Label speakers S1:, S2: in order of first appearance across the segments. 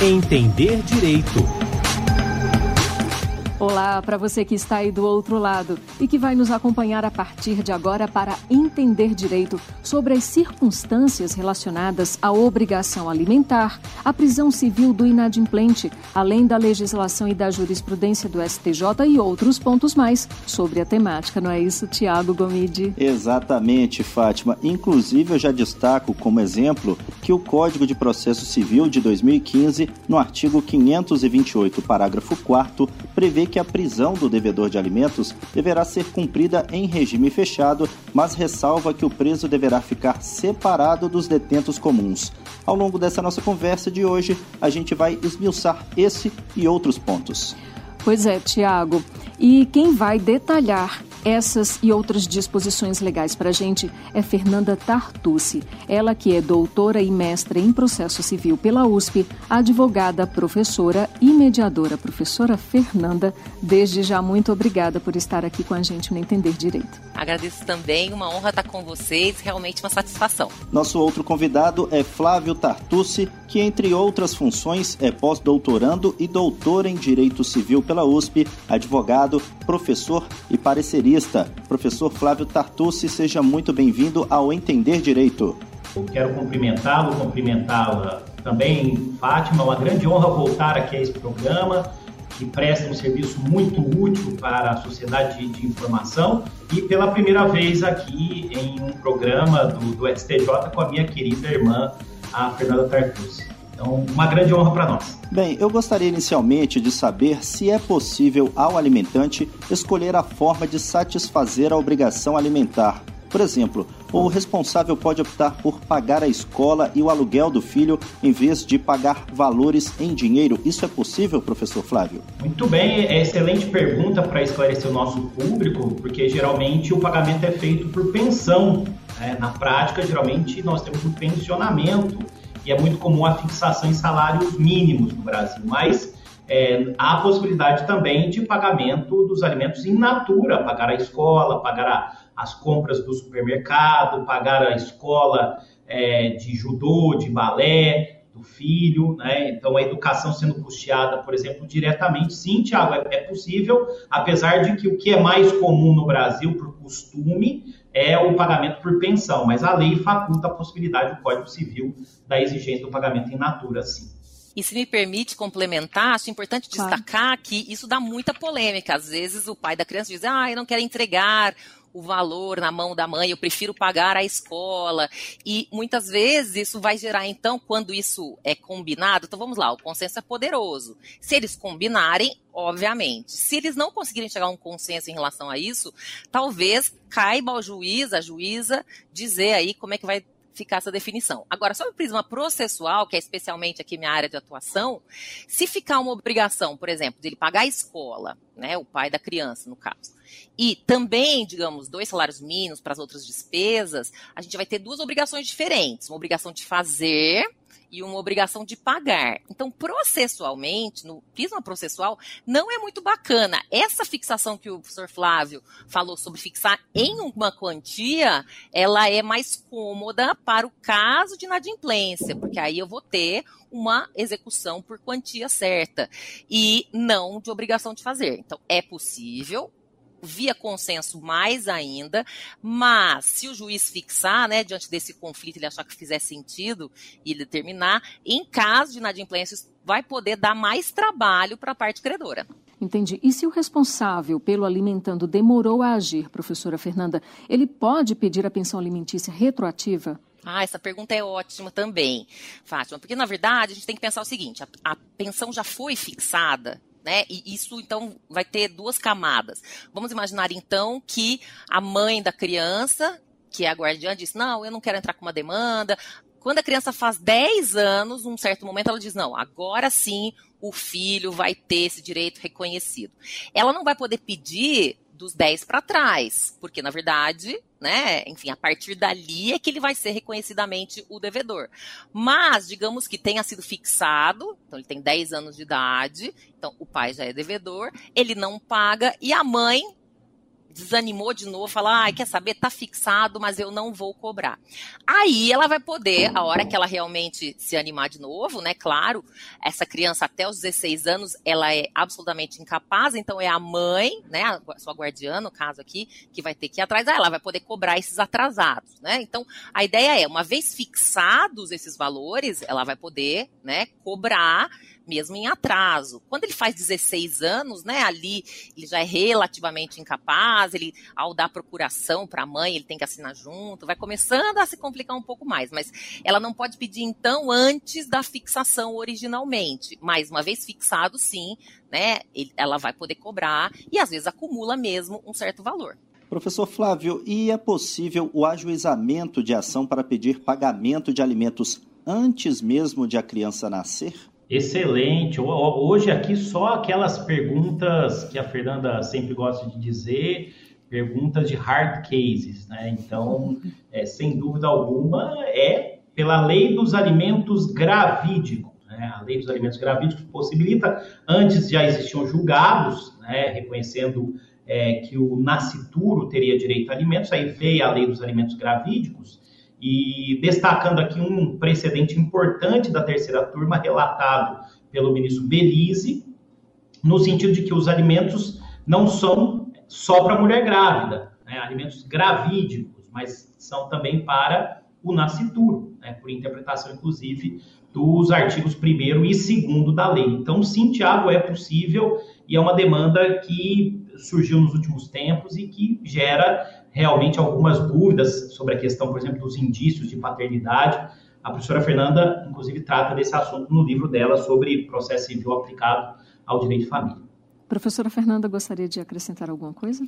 S1: Entender Direito.
S2: Olá para você que está aí do outro lado e que vai nos acompanhar a partir de agora para entender direito sobre as circunstâncias relacionadas à obrigação alimentar, à prisão civil do inadimplente, além da legislação e da jurisprudência do STJ e outros pontos mais sobre a temática, não é isso, Tiago Gomide?
S3: Exatamente, Fátima. Inclusive, eu já destaco como exemplo que o Código de Processo Civil de 2015, no artigo 528, parágrafo 4 prevê que a prisão do devedor de alimentos deverá ser cumprida em regime fechado, mas ressalva que o preso deverá ficar separado dos detentos comuns. Ao longo dessa nossa conversa de hoje, a gente vai esmiuçar esse e outros pontos.
S2: Pois é, Tiago. E quem vai detalhar essas e outras disposições legais para a gente é Fernanda Tartucci, ela que é doutora e mestre em processo civil pela USP, advogada, professora e mediadora. Professora Fernanda, desde já muito obrigada por estar aqui com a gente no Entender Direito.
S4: Agradeço também, uma honra estar com vocês, realmente uma satisfação.
S3: Nosso outro convidado é Flávio Tartucci, que entre outras funções é pós-doutorando e doutor em Direito Civil pela USP, advogado, professor e parecerista professor Flávio Tartucci, seja muito bem-vindo ao Entender Direito.
S5: Eu quero cumprimentá-lo, cumprimentá-la também, Fátima. É uma grande honra voltar aqui a esse programa, que presta um serviço muito útil para a sociedade de, informação e pela primeira vez aqui em um programa do, do STJ com a minha querida irmã, a Fernanda Tartucci. Então, uma grande honra para nós.
S3: Bem, eu gostaria inicialmente de saber se é possível ao alimentante escolher a forma de satisfazer a obrigação alimentar. Por exemplo, o responsável pode optar por pagar a escola e o aluguel do filho em vez de pagar valores em dinheiro. Isso é possível, professor Flávio?
S5: Muito bem, é excelente pergunta para esclarecer o nosso público, porque geralmente o pagamento é feito por pensão. Né? Na prática, geralmente nós temos um pensionamento e é muito comum a fixação em salários mínimos no Brasil, mas é, há a possibilidade também de pagamento dos alimentos in natura, pagar a escola, pagar a, as compras do supermercado, pagar a escola é, de judô, de balé, do filho, né? Então a educação sendo custeada, por exemplo, diretamente, sim, Tiago, é, é possível, apesar de que o que é mais comum no Brasil por costume é o pagamento por pensão, mas a lei faculta a possibilidade do Código Civil da exigência do pagamento em natura, sim.
S4: E se me permite complementar, acho importante destacar claro. que isso dá muita polêmica. Às vezes o pai da criança diz, ah, eu não quero entregar o valor na mão da mãe, eu prefiro pagar a escola. E muitas vezes isso vai gerar, então, quando isso é combinado, então vamos lá, o consenso é poderoso. Se eles combinarem, obviamente. Se eles não conseguirem chegar a um consenso em relação a isso, talvez caiba ao juiz, a juíza, dizer aí como é que vai ficar essa definição. Agora, sobre o prisma processual, que é especialmente aqui minha área de atuação, se ficar uma obrigação, por exemplo, de ele pagar a escola, né, o pai da criança, no caso, e também, digamos, dois salários mínimos para as outras despesas, a gente vai ter duas obrigações diferentes. Uma obrigação de fazer e uma obrigação de pagar. Então, processualmente, no prisma processual, não é muito bacana. Essa fixação que o professor Flávio falou sobre fixar em uma quantia, ela é mais cômoda para o caso de inadimplência, porque aí eu vou ter uma execução por quantia certa e não de obrigação de fazer. Então, é possível, via consenso mais ainda, mas se o juiz fixar, né, diante desse conflito, ele achar que fizer sentido e determinar, em caso de inadimplência, vai poder dar mais trabalho para a parte credora.
S2: Entendi. E se o responsável pelo alimentando demorou a agir, professora Fernanda, ele pode pedir a pensão alimentícia retroativa?
S4: Ah, essa pergunta é ótima também, Fátima, porque na verdade a gente tem que pensar o seguinte: a, a pensão já foi fixada, né? E isso então vai ter duas camadas. Vamos imaginar então que a mãe da criança, que é a guardiã, diz: "Não, eu não quero entrar com uma demanda". Quando a criança faz 10 anos, num certo momento ela diz: "Não, agora sim o filho vai ter esse direito reconhecido". Ela não vai poder pedir dos 10 para trás, porque na verdade, né, enfim, a partir dali é que ele vai ser reconhecidamente o devedor. Mas, digamos que tenha sido fixado, então ele tem 10 anos de idade, então o pai já é devedor, ele não paga e a mãe desanimou de novo, fala, ah, quer saber, tá fixado, mas eu não vou cobrar. Aí ela vai poder, a hora que ela realmente se animar de novo, né, claro, essa criança até os 16 anos, ela é absolutamente incapaz, então é a mãe, né, a sua guardiã, no caso aqui, que vai ter que ir atrás, ela vai poder cobrar esses atrasados, né, então a ideia é, uma vez fixados esses valores, ela vai poder, né, cobrar mesmo em atraso. Quando ele faz 16 anos, né, ali ele já é relativamente incapaz, ele ao dar procuração para a mãe, ele tem que assinar junto, vai começando a se complicar um pouco mais, mas ela não pode pedir então antes da fixação originalmente. Mas uma vez fixado, sim, né, ela vai poder cobrar e às vezes acumula mesmo um certo valor.
S3: Professor Flávio, e é possível o ajuizamento de ação para pedir pagamento de alimentos antes mesmo de a criança nascer?
S5: Excelente. Hoje aqui só aquelas perguntas que a Fernanda sempre gosta de dizer, perguntas de hard cases, né? Então, é, sem dúvida alguma, é pela lei dos alimentos gravídicos. Né? A lei dos alimentos gravídicos possibilita, antes já existiam julgados, né, reconhecendo é, que o nascituro teria direito a alimentos, aí veio a lei dos alimentos gravídicos, e destacando aqui um precedente importante da terceira turma, relatado pelo ministro Belize, no sentido de que os alimentos não são só para mulher grávida, né? alimentos gravídicos, mas são também para o nascituro, né? por interpretação, inclusive, dos artigos 1 e 2 da lei. Então, sim, Tiago, é possível e é uma demanda que surgiu nos últimos tempos e que gera realmente algumas dúvidas sobre a questão, por exemplo, dos indícios de paternidade. A professora Fernanda, inclusive, trata desse assunto no livro dela sobre processo civil aplicado ao direito de família.
S2: Professora Fernanda, gostaria de acrescentar alguma coisa?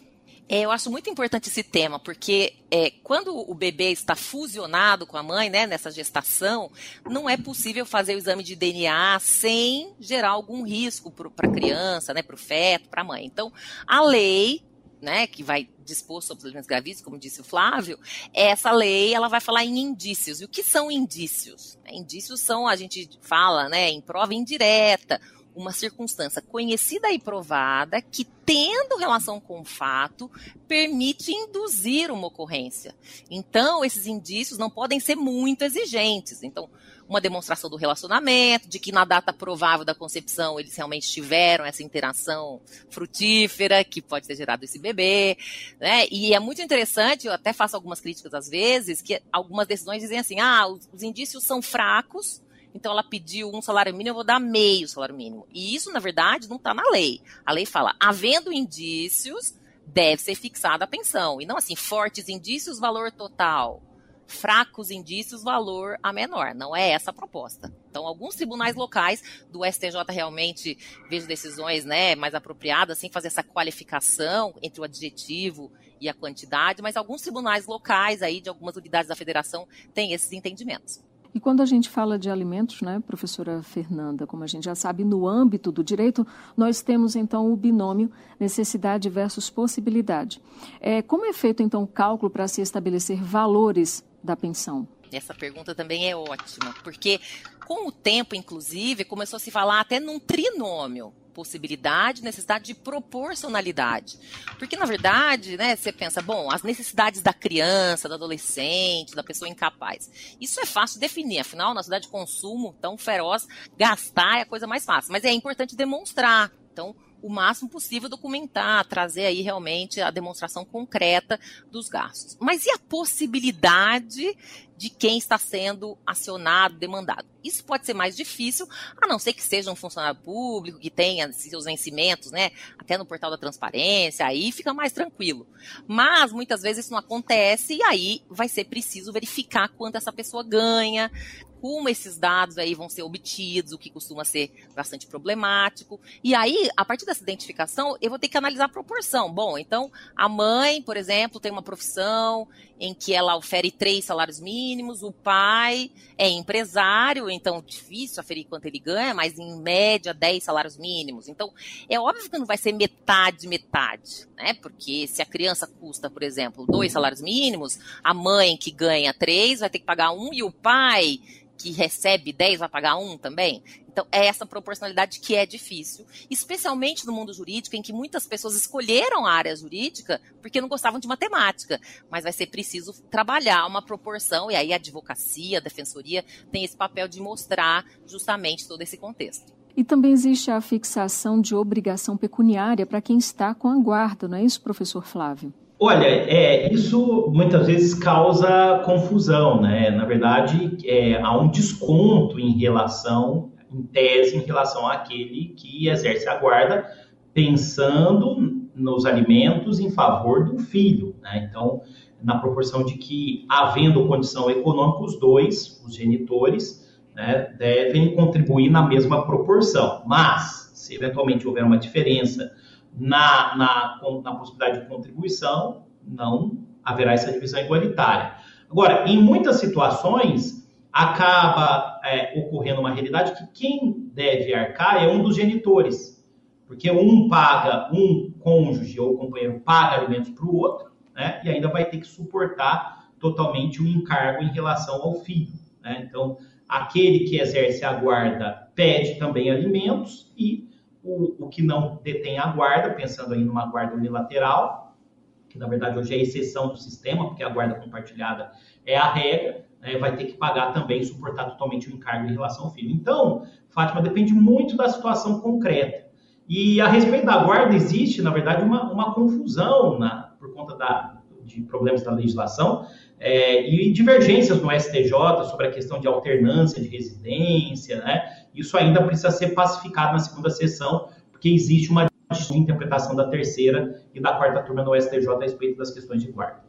S4: É, eu acho muito importante esse tema, porque é, quando o bebê está fusionado com a mãe, né, nessa gestação, não é possível fazer o exame de DNA sem gerar algum risco para a criança, né, para o feto, para a mãe. Então, a lei né, que vai dispor sobre os alimentos gravídicos, como disse o Flávio, essa lei ela vai falar em indícios. E o que são indícios? Indícios são, a gente fala, né, em prova indireta, uma circunstância conhecida e provada que, tendo relação com o fato, permite induzir uma ocorrência. Então, esses indícios não podem ser muito exigentes. Então, uma demonstração do relacionamento, de que na data provável da concepção eles realmente tiveram essa interação frutífera que pode ter gerado esse bebê, né? E é muito interessante, eu até faço algumas críticas às vezes, que algumas decisões dizem assim, ah, os, os indícios são fracos, então ela pediu um salário mínimo, eu vou dar meio salário mínimo. E isso, na verdade, não está na lei. A lei fala, havendo indícios, deve ser fixada a pensão. E não assim, fortes indícios, valor total fracos indícios, valor a menor. Não é essa a proposta. Então, alguns tribunais locais do STJ realmente vejo decisões né, mais apropriadas, sem fazer essa qualificação entre o adjetivo e a quantidade, mas alguns tribunais locais aí de algumas unidades da federação têm esses entendimentos.
S2: E quando a gente fala de alimentos, né, professora Fernanda, como a gente já sabe, no âmbito do direito, nós temos então o binômio necessidade versus possibilidade. É, como é feito então o cálculo para se estabelecer valores da pensão?
S4: Essa pergunta também é ótima, porque com o tempo, inclusive, começou a se falar até num trinômio possibilidade, necessidade de proporcionalidade. Porque, na verdade, né, você pensa, bom, as necessidades da criança, do adolescente, da pessoa incapaz. Isso é fácil de definir, afinal, na cidade de consumo tão feroz, gastar é a coisa mais fácil. Mas é importante demonstrar. Então, o máximo possível documentar, trazer aí realmente a demonstração concreta dos gastos. Mas e a possibilidade de quem está sendo acionado, demandado? Isso pode ser mais difícil, a não ser que seja um funcionário público que tenha seus vencimentos, né, até no portal da transparência, aí fica mais tranquilo. Mas muitas vezes isso não acontece e aí vai ser preciso verificar quanto essa pessoa ganha, como esses dados aí vão ser obtidos, o que costuma ser bastante problemático. E aí, a partir dessa identificação, eu vou ter que analisar a proporção. Bom, então, a mãe, por exemplo, tem uma profissão em que ela ofere três salários mínimos, o pai é empresário, então difícil aferir quanto ele ganha, mas em média dez salários mínimos. Então, é óbvio que não vai ser metade, metade, né? Porque se a criança custa, por exemplo, dois salários mínimos, a mãe que ganha três vai ter que pagar um e o pai que recebe 10 vai pagar 1 também? Então, é essa proporcionalidade que é difícil, especialmente no mundo jurídico, em que muitas pessoas escolheram a área jurídica porque não gostavam de matemática, mas vai ser preciso trabalhar uma proporção, e aí a advocacia, a defensoria, tem esse papel de mostrar justamente todo esse contexto.
S2: E também existe a fixação de obrigação pecuniária para quem está com a guarda, não é isso, professor Flávio?
S5: Olha, é, isso muitas vezes causa confusão, né? Na verdade, é, há um desconto em relação, em tese, em relação àquele que exerce a guarda, pensando nos alimentos em favor do filho, né? Então, na proporção de que, havendo condição econômica, os dois, os genitores, né, devem contribuir na mesma proporção. Mas, se eventualmente houver uma diferença na, na, na possibilidade de contribuição, não haverá essa divisão igualitária. Agora, em muitas situações, acaba é, ocorrendo uma realidade que quem deve arcar é um dos genitores, porque um paga, um cônjuge ou companheiro paga alimentos para o outro, né, e ainda vai ter que suportar totalmente o encargo em relação ao filho. Né? Então, aquele que exerce a guarda pede também alimentos e o, o que não detém a guarda, pensando aí numa guarda unilateral, que na verdade hoje é exceção do sistema, porque a guarda compartilhada é a regra, né, vai ter que pagar também, suportar totalmente o encargo em relação ao filho. Então, Fátima, depende muito da situação concreta. E a respeito da guarda, existe, na verdade, uma, uma confusão na, por conta da, de problemas da legislação é, e divergências no STJ sobre a questão de alternância de residência, né? Isso ainda precisa ser pacificado na segunda sessão, porque existe uma interpretação da terceira e da quarta turma no STJ a respeito das questões de guarda.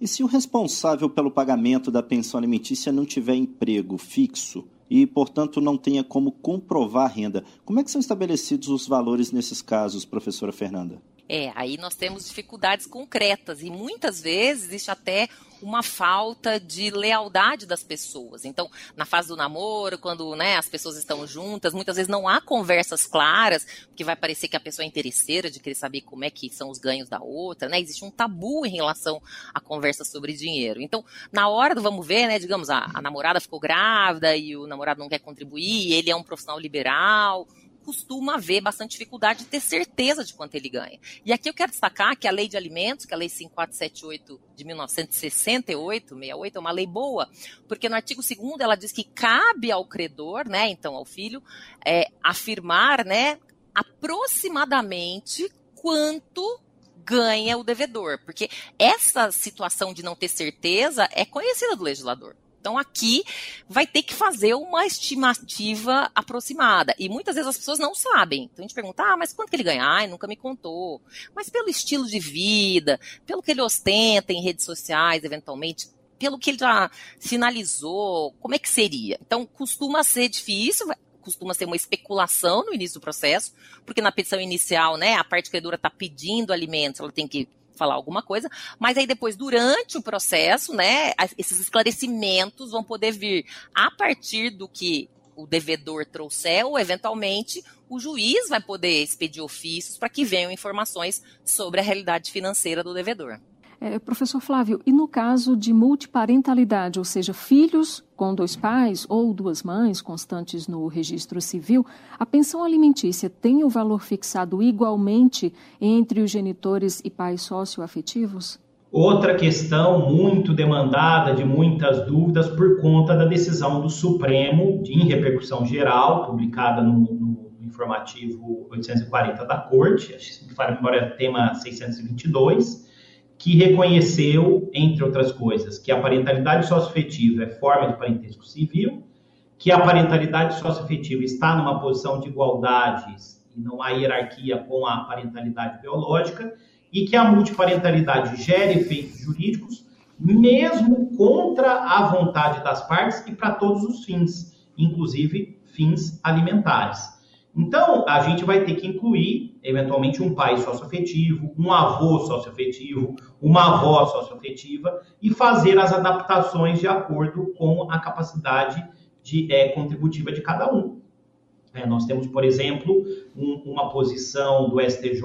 S3: E se o responsável pelo pagamento da pensão alimentícia não tiver emprego fixo e, portanto, não tenha como comprovar a renda, como é que são estabelecidos os valores nesses casos, professora Fernanda?
S4: É, aí nós temos dificuldades concretas e muitas vezes existe até uma falta de lealdade das pessoas. Então, na fase do namoro, quando né, as pessoas estão juntas, muitas vezes não há conversas claras, porque vai parecer que a pessoa é interesseira de querer saber como é que são os ganhos da outra, né? Existe um tabu em relação à conversa sobre dinheiro. Então, na hora do vamos ver, né, digamos, a, a namorada ficou grávida e o namorado não quer contribuir, ele é um profissional liberal, costuma haver bastante dificuldade de ter certeza de quanto ele ganha. E aqui eu quero destacar que a Lei de Alimentos, que é a Lei 5478 de 1968, 68, é uma lei boa, porque no artigo 2 ela diz que cabe ao credor, né, então ao filho, é, afirmar, né, aproximadamente quanto ganha o devedor, porque essa situação de não ter certeza é conhecida do legislador. Então aqui vai ter que fazer uma estimativa aproximada. E muitas vezes as pessoas não sabem. Então a gente pergunta, ah, mas quanto que ele ganha? Ai, nunca me contou. Mas pelo estilo de vida, pelo que ele ostenta em redes sociais, eventualmente, pelo que ele já sinalizou, como é que seria? Então costuma ser difícil, costuma ser uma especulação no início do processo, porque na petição inicial, né, a parte credora está pedindo alimentos, ela tem que falar alguma coisa, mas aí depois, durante o processo, né, esses esclarecimentos vão poder vir a partir do que o devedor trouxer, ou eventualmente o juiz vai poder expedir ofícios para que venham informações sobre a realidade financeira do devedor.
S2: É, professor Flávio, e no caso de multiparentalidade, ou seja, filhos com dois pais ou duas mães constantes no registro civil, a pensão alimentícia tem o valor fixado igualmente entre os genitores e pais socioafetivos?
S5: Outra questão muito demandada, de muitas dúvidas, por conta da decisão do Supremo, em repercussão geral, publicada no, no informativo 840 da Corte, acho que me memória tema 622, que reconheceu, entre outras coisas, que a parentalidade socioafetiva é forma de parentesco civil, que a parentalidade socioafetiva está numa posição de igualdade e não há hierarquia com a parentalidade biológica, e que a multiparentalidade gera efeitos jurídicos, mesmo contra a vontade das partes e para todos os fins, inclusive fins alimentares. Então, a gente vai ter que incluir, eventualmente, um pai socioafetivo, um avô socioafetivo, uma avó socioafetiva e fazer as adaptações de acordo com a capacidade de, é, contributiva de cada um. É, nós temos, por exemplo, um, uma posição do STJ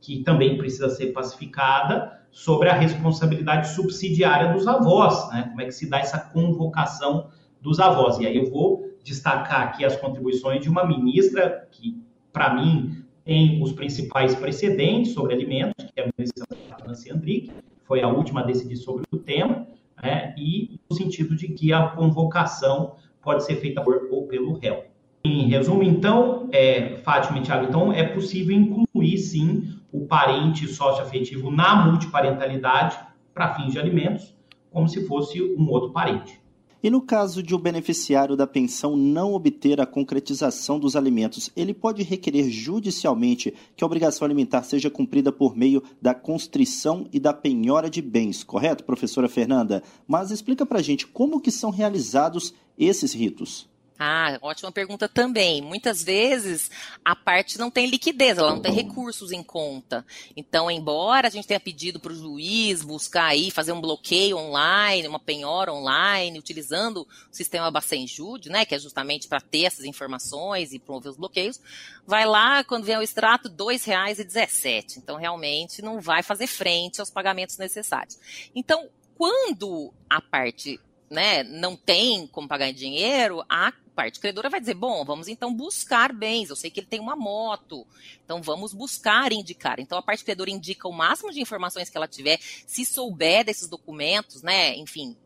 S5: que também precisa ser pacificada sobre a responsabilidade subsidiária dos avós, né? Como é que se dá essa convocação dos avós. E aí eu vou destacar aqui as contribuições de uma ministra que, para mim, tem os principais precedentes sobre alimentos, que é a ministra Nancy Andrique, foi a última a decidir sobre o tema, né, e no sentido de que a convocação pode ser feita por ou pelo réu. Em resumo, então, é, Fátima e Thiago, então é possível incluir, sim, o parente socioafetivo na multiparentalidade para fins de alimentos, como se fosse um outro parente.
S3: E no caso de o beneficiário da pensão não obter a concretização dos alimentos, ele pode requerer judicialmente que a obrigação alimentar seja cumprida por meio da constrição e da penhora de bens, correto, professora Fernanda? Mas explica para a gente como que são realizados esses ritos.
S4: Ah, ótima pergunta também. Muitas vezes a parte não tem liquidez, ela não tem recursos em conta. Então, embora a gente tenha pedido para o juiz buscar aí, fazer um bloqueio online, uma penhora online, utilizando o sistema Bacenjude, né, que é justamente para ter essas informações e promover os bloqueios, vai lá, quando vem o extrato, R$ 2,17. Então, realmente não vai fazer frente aos pagamentos necessários. Então, quando a parte né, não tem como pagar em dinheiro, a parte credora vai dizer, bom, vamos então buscar bens. Eu sei que ele tem uma moto, então vamos buscar indicar. Então a parte credora indica o máximo de informações que ela tiver, se souber desses documentos, né, enfim,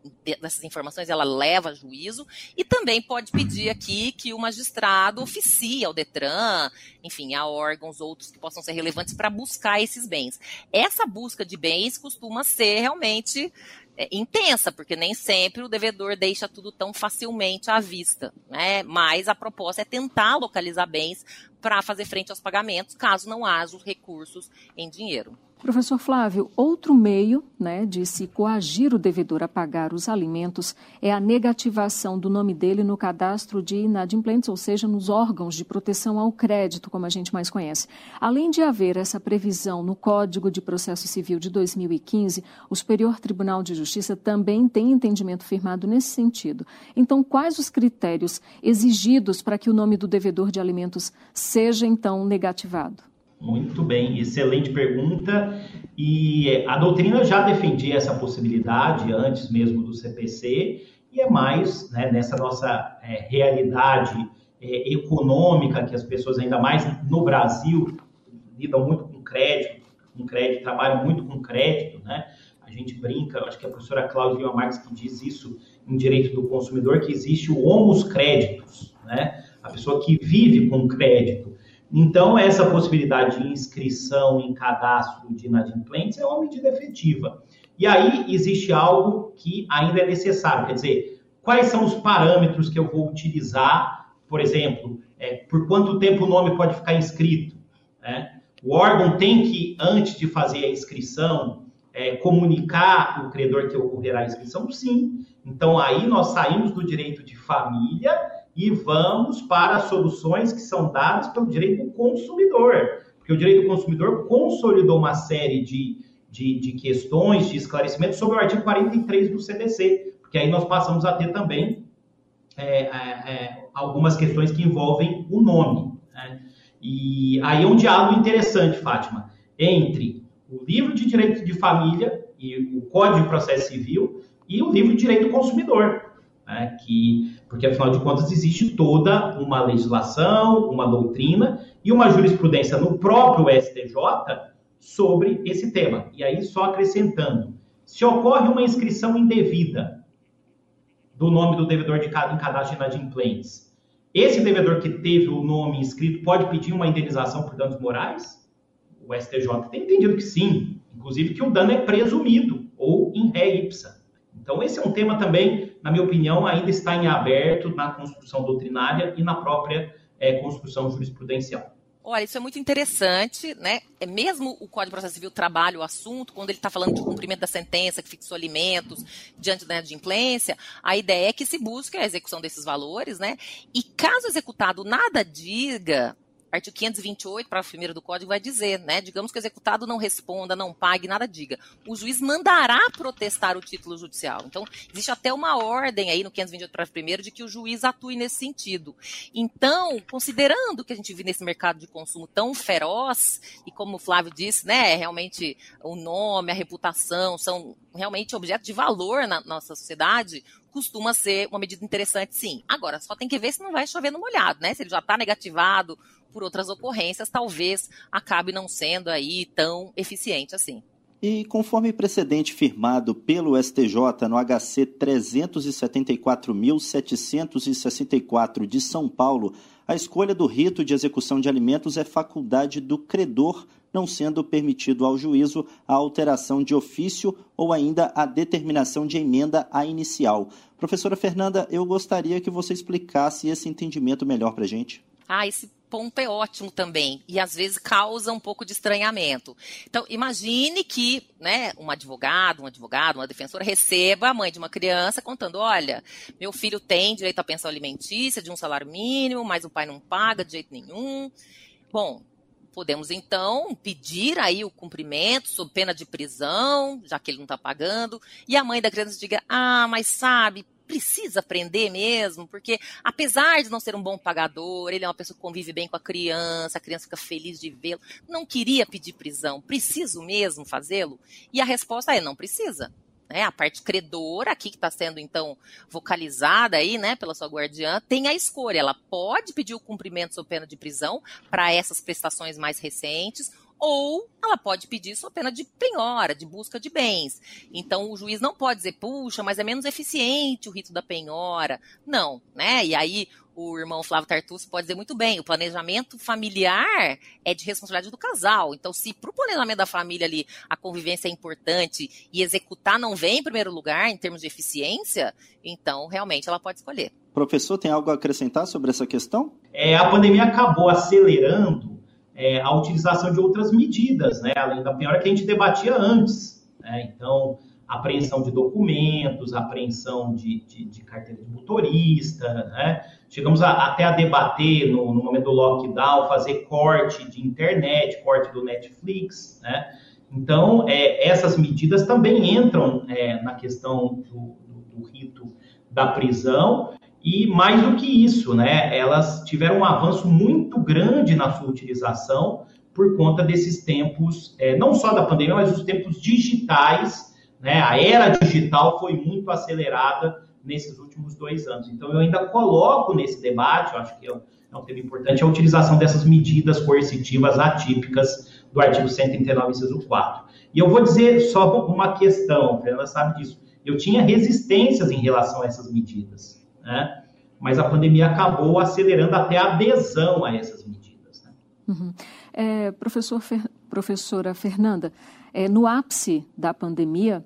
S4: dessas informações ela leva a juízo e também pode pedir aqui que o magistrado oficie ao Detran, enfim, a órgãos outros que possam ser relevantes para buscar esses bens. Essa busca de bens costuma ser realmente é, intensa, porque nem sempre o devedor deixa tudo tão facilmente à vista, né? Mas a proposta é tentar localizar bens para fazer frente aos pagamentos, caso não haja os recursos em dinheiro.
S2: Professor Flávio, outro meio né, de se coagir o devedor a pagar os alimentos é a negativação do nome dele no cadastro de inadimplentes, ou seja, nos órgãos de proteção ao crédito, como a gente mais conhece. Além de haver essa previsão no Código de Processo Civil de 2015, o Superior Tribunal de Justiça também tem entendimento firmado nesse sentido. Então, quais os critérios exigidos para que o nome do devedor de alimentos seja, então, negativado?
S5: Muito bem, excelente pergunta. E a doutrina já defendia essa possibilidade antes mesmo do CPC, e é mais né, nessa nossa é, realidade é, econômica que as pessoas, ainda mais no Brasil, lidam muito com crédito, com crédito, trabalham muito com crédito, né? A gente brinca, acho que a professora Cláudia Marques que diz isso em direito do consumidor, que existe o homus créditos, né? A pessoa que vive com crédito. Então, essa possibilidade de inscrição em cadastro de inadimplentes é uma medida efetiva. E aí existe algo que ainda é necessário, quer dizer, quais são os parâmetros que eu vou utilizar, por exemplo, é, por quanto tempo o nome pode ficar inscrito. Né? O órgão tem que, antes de fazer a inscrição, é, comunicar o credor que ocorrerá a inscrição? Sim. Então, aí nós saímos do direito de família e vamos para soluções que são dadas pelo direito do consumidor. Porque o direito do consumidor consolidou uma série de, de, de questões, de esclarecimentos sobre o artigo 43 do CDC, porque aí nós passamos a ter também é, é, é, algumas questões que envolvem o nome. Né? E aí é um diálogo interessante, Fátima, entre o livro de direito de família e o Código de Processo Civil e o livro de direito do consumidor né, que, porque afinal de contas existe toda uma legislação, uma doutrina e uma jurisprudência no próprio STJ sobre esse tema. E aí, só acrescentando, se ocorre uma inscrição indevida do nome do devedor de cada em cadastro de inadimplentes, esse devedor que teve o nome inscrito pode pedir uma indenização por danos morais? O STJ tem entendido que sim, inclusive que o dano é presumido ou in ré ipsa. Então, esse é um tema também, na minha opinião, ainda está em aberto na construção doutrinária e na própria é, construção jurisprudencial.
S4: Olha, isso é muito interessante, né? É mesmo o Código de Processo Civil trabalha o assunto, quando ele está falando de cumprimento da sentença, que fixou alimentos diante da inadimplência, a ideia é que se busque a execução desses valores, né? E caso executado nada diga artigo 528, para primeiro do Código, vai dizer, né? Digamos que o executado não responda, não pague, nada diga. O juiz mandará protestar o título judicial. Então, existe até uma ordem aí no 528, para primeiro, de que o juiz atue nesse sentido. Então, considerando que a gente vive nesse mercado de consumo tão feroz, e como o Flávio disse, né? Realmente o nome, a reputação são realmente objeto de valor na nossa sociedade, costuma ser uma medida interessante, sim. Agora, só tem que ver se não vai chover no molhado, né? Se ele já está negativado por outras ocorrências, talvez acabe não sendo aí tão eficiente assim.
S3: E conforme precedente firmado pelo STJ no HC 374.764 de São Paulo, a escolha do rito de execução de alimentos é faculdade do credor, não sendo permitido ao juízo a alteração de ofício ou ainda a determinação de emenda à inicial. Professora Fernanda, eu gostaria que você explicasse esse entendimento melhor para a gente.
S4: Ah, esse ponto é ótimo também e às vezes causa um pouco de estranhamento. Então, imagine que, né, um advogado, um advogado, uma defensora receba a mãe de uma criança contando: olha, meu filho tem direito à pensão alimentícia de um salário mínimo, mas o pai não paga de jeito nenhum. Bom, podemos então pedir aí o cumprimento sob pena de prisão, já que ele não está pagando, e a mãe da criança diga: ah, mas sabe, precisa aprender mesmo, porque apesar de não ser um bom pagador, ele é uma pessoa que convive bem com a criança, a criança fica feliz de vê-lo, não queria pedir prisão, preciso mesmo fazê-lo? E a resposta é: não precisa. Né, a parte credora aqui que está sendo então vocalizada aí, né, pela sua guardiã, tem a escolha. Ela pode pedir o cumprimento sob pena de prisão para essas prestações mais recentes, ou ela pode pedir sua pena de penhora, de busca de bens. Então o juiz não pode dizer, puxa, mas é menos eficiente o rito da penhora. Não, né? E aí o irmão Flávio Tartucci pode dizer muito bem, o planejamento familiar é de responsabilidade do casal. Então, se para o planejamento da família ali a convivência é importante e executar não vem em primeiro lugar em termos de eficiência, então realmente ela pode escolher.
S3: Professor, tem algo a acrescentar sobre essa questão?
S5: É, a pandemia acabou acelerando é, a utilização de outras medidas, né, além da penhora que a gente debatia antes. Né? Então, apreensão de documentos, apreensão de, de, de carteira de motorista, né? Chegamos a, até a debater, no, no, momento do lockdown, fazer corte de internet, corte do Netflix, né? Então, é, essas medidas também entram é, na questão do, do, do rito da prisão e mais do que isso, né, elas tiveram um avanço muito grande na sua utilização por conta desses tempos, é, não só da pandemia, mas os tempos digitais, né, a era digital foi muito acelerada nesses últimos dois anos. Então, eu ainda coloco nesse debate, acho que é um, é um tema importante, a utilização dessas medidas coercitivas atípicas do artigo 139, inciso 4. E eu vou dizer só uma questão, a Fernanda sabe disso. Eu tinha resistências em relação a essas medidas né? Mas a pandemia acabou acelerando até a adesão a essas medidas. Né?
S2: Uhum. É, professor Fer... Professora Fernanda, é, no ápice da pandemia,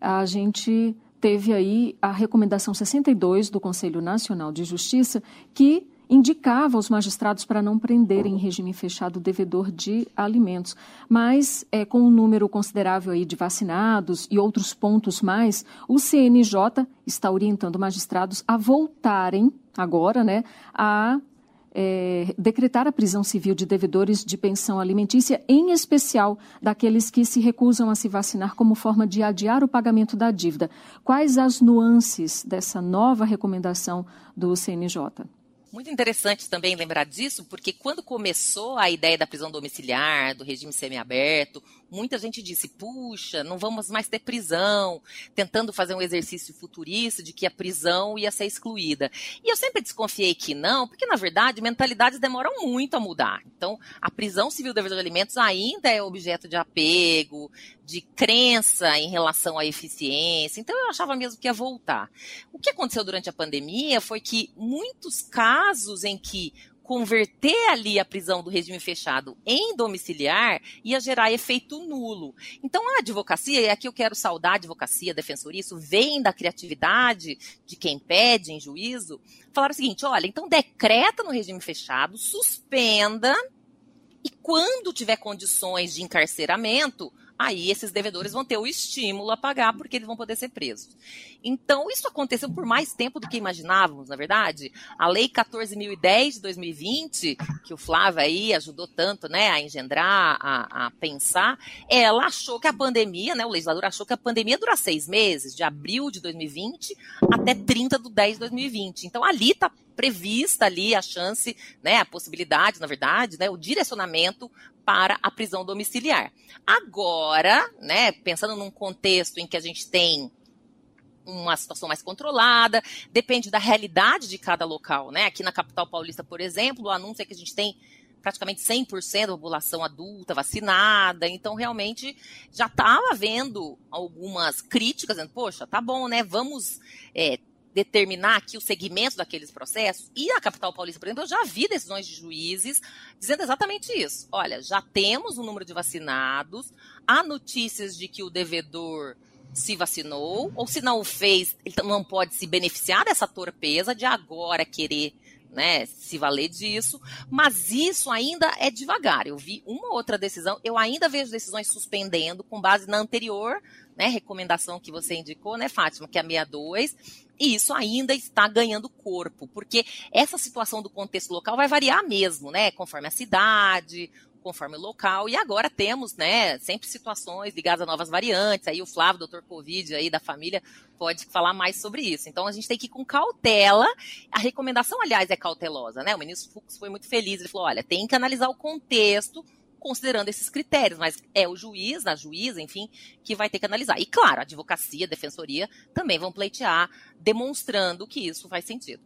S2: a gente teve aí a recomendação 62 do Conselho Nacional de Justiça que indicava aos magistrados para não prenderem em regime fechado o devedor de alimentos. Mas, é, com um número considerável aí de vacinados e outros pontos mais, o CNJ está orientando magistrados a voltarem agora né, a é, decretar a prisão civil de devedores de pensão alimentícia, em especial daqueles que se recusam a se vacinar como forma de adiar o pagamento da dívida. Quais as nuances dessa nova recomendação do CNJ?
S4: Muito interessante também lembrar disso, porque quando começou a ideia da prisão domiciliar, do regime semiaberto, muita gente disse: puxa, não vamos mais ter prisão, tentando fazer um exercício futurista de que a prisão ia ser excluída. E eu sempre desconfiei que não, porque na verdade mentalidades demoram muito a mudar. Então, a prisão civil de alimentos ainda é objeto de apego, de crença em relação à eficiência. Então eu achava mesmo que ia voltar. O que aconteceu durante a pandemia foi que muitos casos em que converter ali a prisão do regime fechado em domiciliar ia gerar efeito nulo. Então a advocacia, e aqui eu quero saudar a advocacia, a defensoria, isso vem da criatividade de quem pede em juízo, falaram o seguinte, olha, então decreta no regime fechado, suspenda e quando tiver condições de encarceramento, aí esses devedores vão ter o estímulo a pagar porque eles vão poder ser presos. Então, isso aconteceu por mais tempo do que imaginávamos, na verdade. A Lei 14.010 de 2020, que o Flávio aí ajudou tanto né, a engendrar, a, a, pensar, ela achou que a pandemia, né, o legislador achou que a pandemia dura seis meses, de abril de 2020 até 30 de 10 de 2020. Então, ali está prevista ali a chance, né, a possibilidade, na verdade, né, o direcionamento para a prisão domiciliar. Agora, né, pensando num contexto em que a gente tem uma situação mais controlada, depende da realidade de cada local, né? Aqui na capital paulista, por exemplo, o anúncio é que a gente tem praticamente 100% da população adulta vacinada, então realmente já estava havendo algumas críticas, dizendo, poxa, tá bom, né? Vamos é, determinar aqui o segmento daqueles processos. E a capital paulista, por exemplo, eu já vi decisões de juízes dizendo exatamente isso. Olha, já temos o um número de vacinados, há notícias de que o devedor se vacinou, ou se não o fez, ele não pode se beneficiar dessa torpeza de agora querer né, se valer disso, mas isso ainda é devagar. Eu vi uma outra decisão, eu ainda vejo decisões suspendendo com base na anterior né, recomendação que você indicou, né, Fátima, que é a 62, e isso ainda está ganhando corpo, porque essa situação do contexto local vai variar mesmo, né, conforme a cidade, conforme o local. E agora temos, né, sempre situações ligadas a novas variantes. Aí o Flávio, doutor Covid aí da família, pode falar mais sobre isso. Então a gente tem que ir com cautela. A recomendação, aliás, é cautelosa, né? O ministro Fux foi muito feliz. Ele falou: olha, tem que analisar o contexto considerando esses critérios, mas é o juiz, a juíza, enfim, que vai ter que analisar. E claro, a advocacia, a defensoria também vão pleitear, demonstrando que isso faz sentido.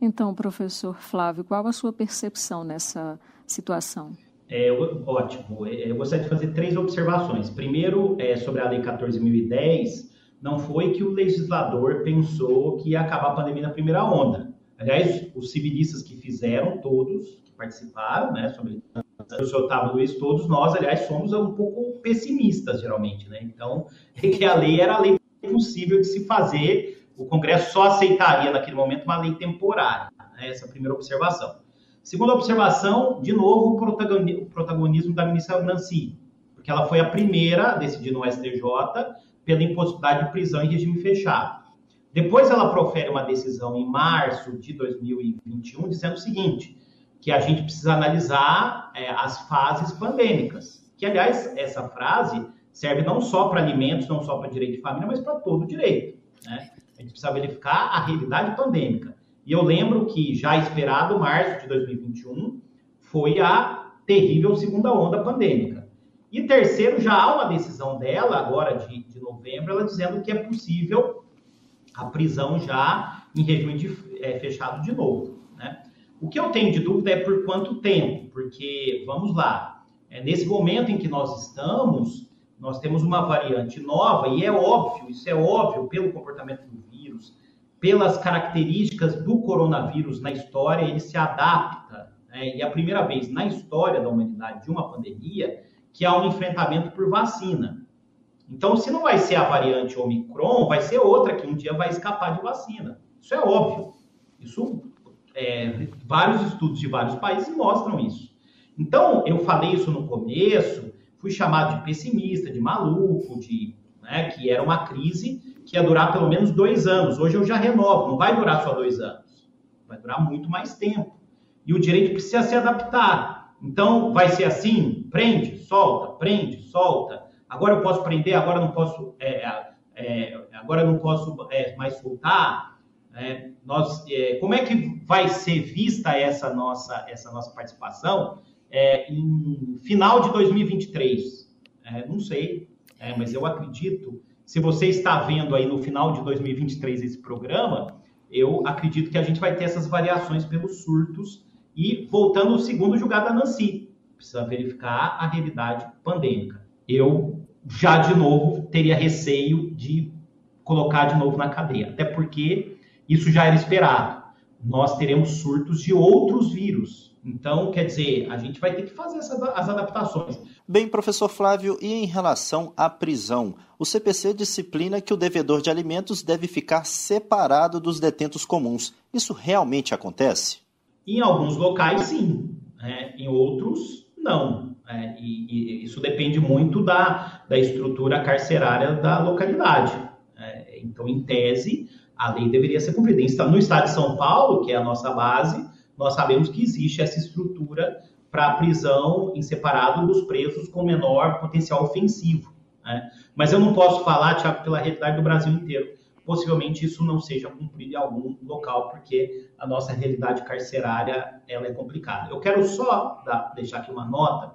S2: Então, professor Flávio, qual a sua percepção nessa situação?
S5: É, ótimo. É, eu gostaria de fazer três observações. Primeiro, é, sobre a Lei 14.010, não foi que o legislador pensou que ia acabar a pandemia na primeira onda. Aliás, os civilistas que fizeram, todos que participaram, né, sobre o senhor Otávio Luiz, todos nós, aliás, somos um pouco pessimistas, geralmente, né? Então, que a lei era a lei possível de se fazer, o Congresso só aceitaria naquele momento uma lei temporária. Né? Essa é a primeira observação. Segunda observação, de novo, o protagonismo da ministra Nancy, porque ela foi a primeira a decidir no STJ pela impossibilidade de prisão em regime fechado. Depois ela profere uma decisão em março de 2021 dizendo o seguinte, que a gente precisa analisar é, as fases pandêmicas. Que, aliás, essa frase serve não só para alimentos, não só para direito de família, mas para todo direito. Né? A gente precisa verificar a realidade pandêmica. E eu lembro que, já esperado, março de 2021, foi a terrível segunda onda pandêmica. E terceiro, já há uma decisão dela, agora de, de novembro, ela dizendo que é possível a prisão já em regime de, é, fechado de novo. Né? O que eu tenho de dúvida é por quanto tempo, porque, vamos lá, é, nesse momento em que nós estamos, nós temos uma variante nova, e é óbvio, isso é óbvio pelo comportamento do pelas características do coronavírus na história, ele se adapta. Né? E é a primeira vez na história da humanidade de uma pandemia que há um enfrentamento por vacina. Então, se não vai ser a variante Omicron, vai ser outra que um dia vai escapar de vacina. Isso é óbvio. Isso, é, vários estudos de vários países mostram isso. Então, eu falei isso no começo, fui chamado de pessimista, de maluco, de né, que era uma crise que ia durar pelo menos dois anos. Hoje eu já renovo, não vai durar só dois anos, vai durar muito mais tempo. E o direito precisa se adaptar. Então, vai ser assim: prende, solta, prende, solta. Agora eu posso prender, agora não posso, é, é, agora não posso é, mais soltar. É, nós, é, como é que vai ser vista essa nossa, essa nossa participação é, em final de 2023? não sei, mas eu acredito se você está vendo aí no final de 2023 esse programa, eu acredito que a gente vai ter essas variações pelos surtos e voltando ao segundo julgado da Nancy, precisa verificar a realidade pandêmica. Eu já de novo teria receio de colocar de novo na cadeia, até porque isso já era esperado. Nós teremos surtos de outros vírus. Então, quer dizer, a gente vai ter que fazer essa, as adaptações.
S3: Bem, professor Flávio, e em relação à prisão? O CPC disciplina que o devedor de alimentos deve ficar separado dos detentos comuns. Isso realmente acontece?
S5: Em alguns locais, sim. Né? Em outros, não. É, e, e, isso depende muito da, da estrutura carcerária da localidade. É, então, em tese, a lei deveria ser cumprida. No estado de São Paulo, que é a nossa base, nós sabemos que existe essa estrutura para a prisão em separado dos presos com menor potencial ofensivo. Né? Mas eu não posso falar, Tiago, pela realidade do Brasil inteiro. Possivelmente isso não seja cumprido em algum local, porque a nossa realidade carcerária ela é complicada. Eu quero só dar, deixar aqui uma nota,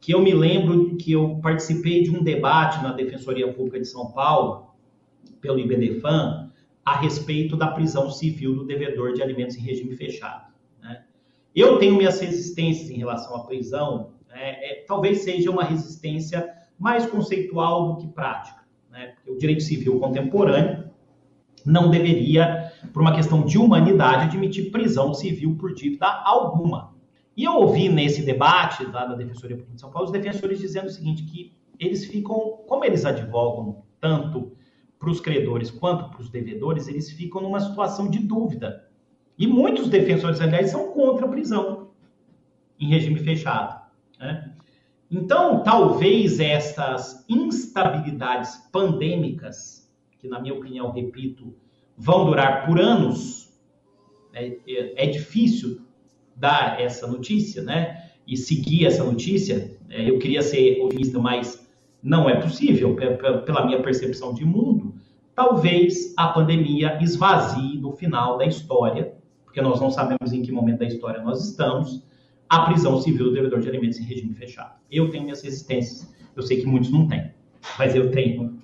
S5: que eu me lembro que eu participei de um debate na Defensoria Pública de São Paulo, pelo IBDFAN a respeito da prisão civil do devedor de alimentos em regime fechado. Eu tenho minhas resistências em relação à prisão, né? é, talvez seja uma resistência mais conceitual do que prática. Né? Porque o direito civil contemporâneo não deveria, por uma questão de humanidade, admitir prisão civil por dívida alguma. E eu ouvi nesse debate lá da Defensoria Pública de São Paulo os defensores dizendo o seguinte, que eles ficam, como eles advogam tanto para os credores quanto para os devedores, eles ficam numa situação de dúvida. E muitos defensores, aliás, são contra a prisão em regime fechado. Né? Então, talvez estas instabilidades pandêmicas, que na minha opinião, repito, vão durar por anos, é, é, é difícil dar essa notícia, né? E seguir essa notícia. É, eu queria ser otimista, mas não é possível, pela minha percepção de mundo. Talvez a pandemia esvazie no final da história, porque nós não sabemos em que momento da história nós estamos, a prisão civil do devedor de alimentos em regime fechado. Eu tenho minhas resistências, eu sei que muitos não têm, mas eu tenho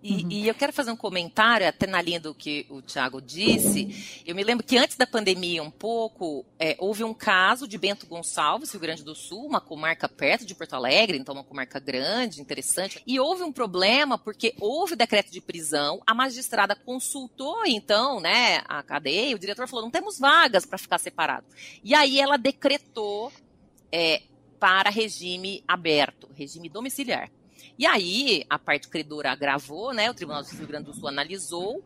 S4: e, uhum. e, eu quero fazer um comentário, até na linha do que o Tiago disse. Eu me lembro que antes da pandemia, um pouco, é, houve um caso de Bento Gonçalves, Rio Grande do Sul, uma comarca perto de Porto Alegre, então uma comarca grande, interessante. E houve um problema porque houve decreto de prisão, a magistrada consultou, então, né, a cadeia, o diretor falou: não temos vagas para ficar separado. E aí ela decretou é, para regime aberto, regime domiciliar. E aí, a parte credora agravou, né? O Tribunal do Rio Grande do Sul analisou.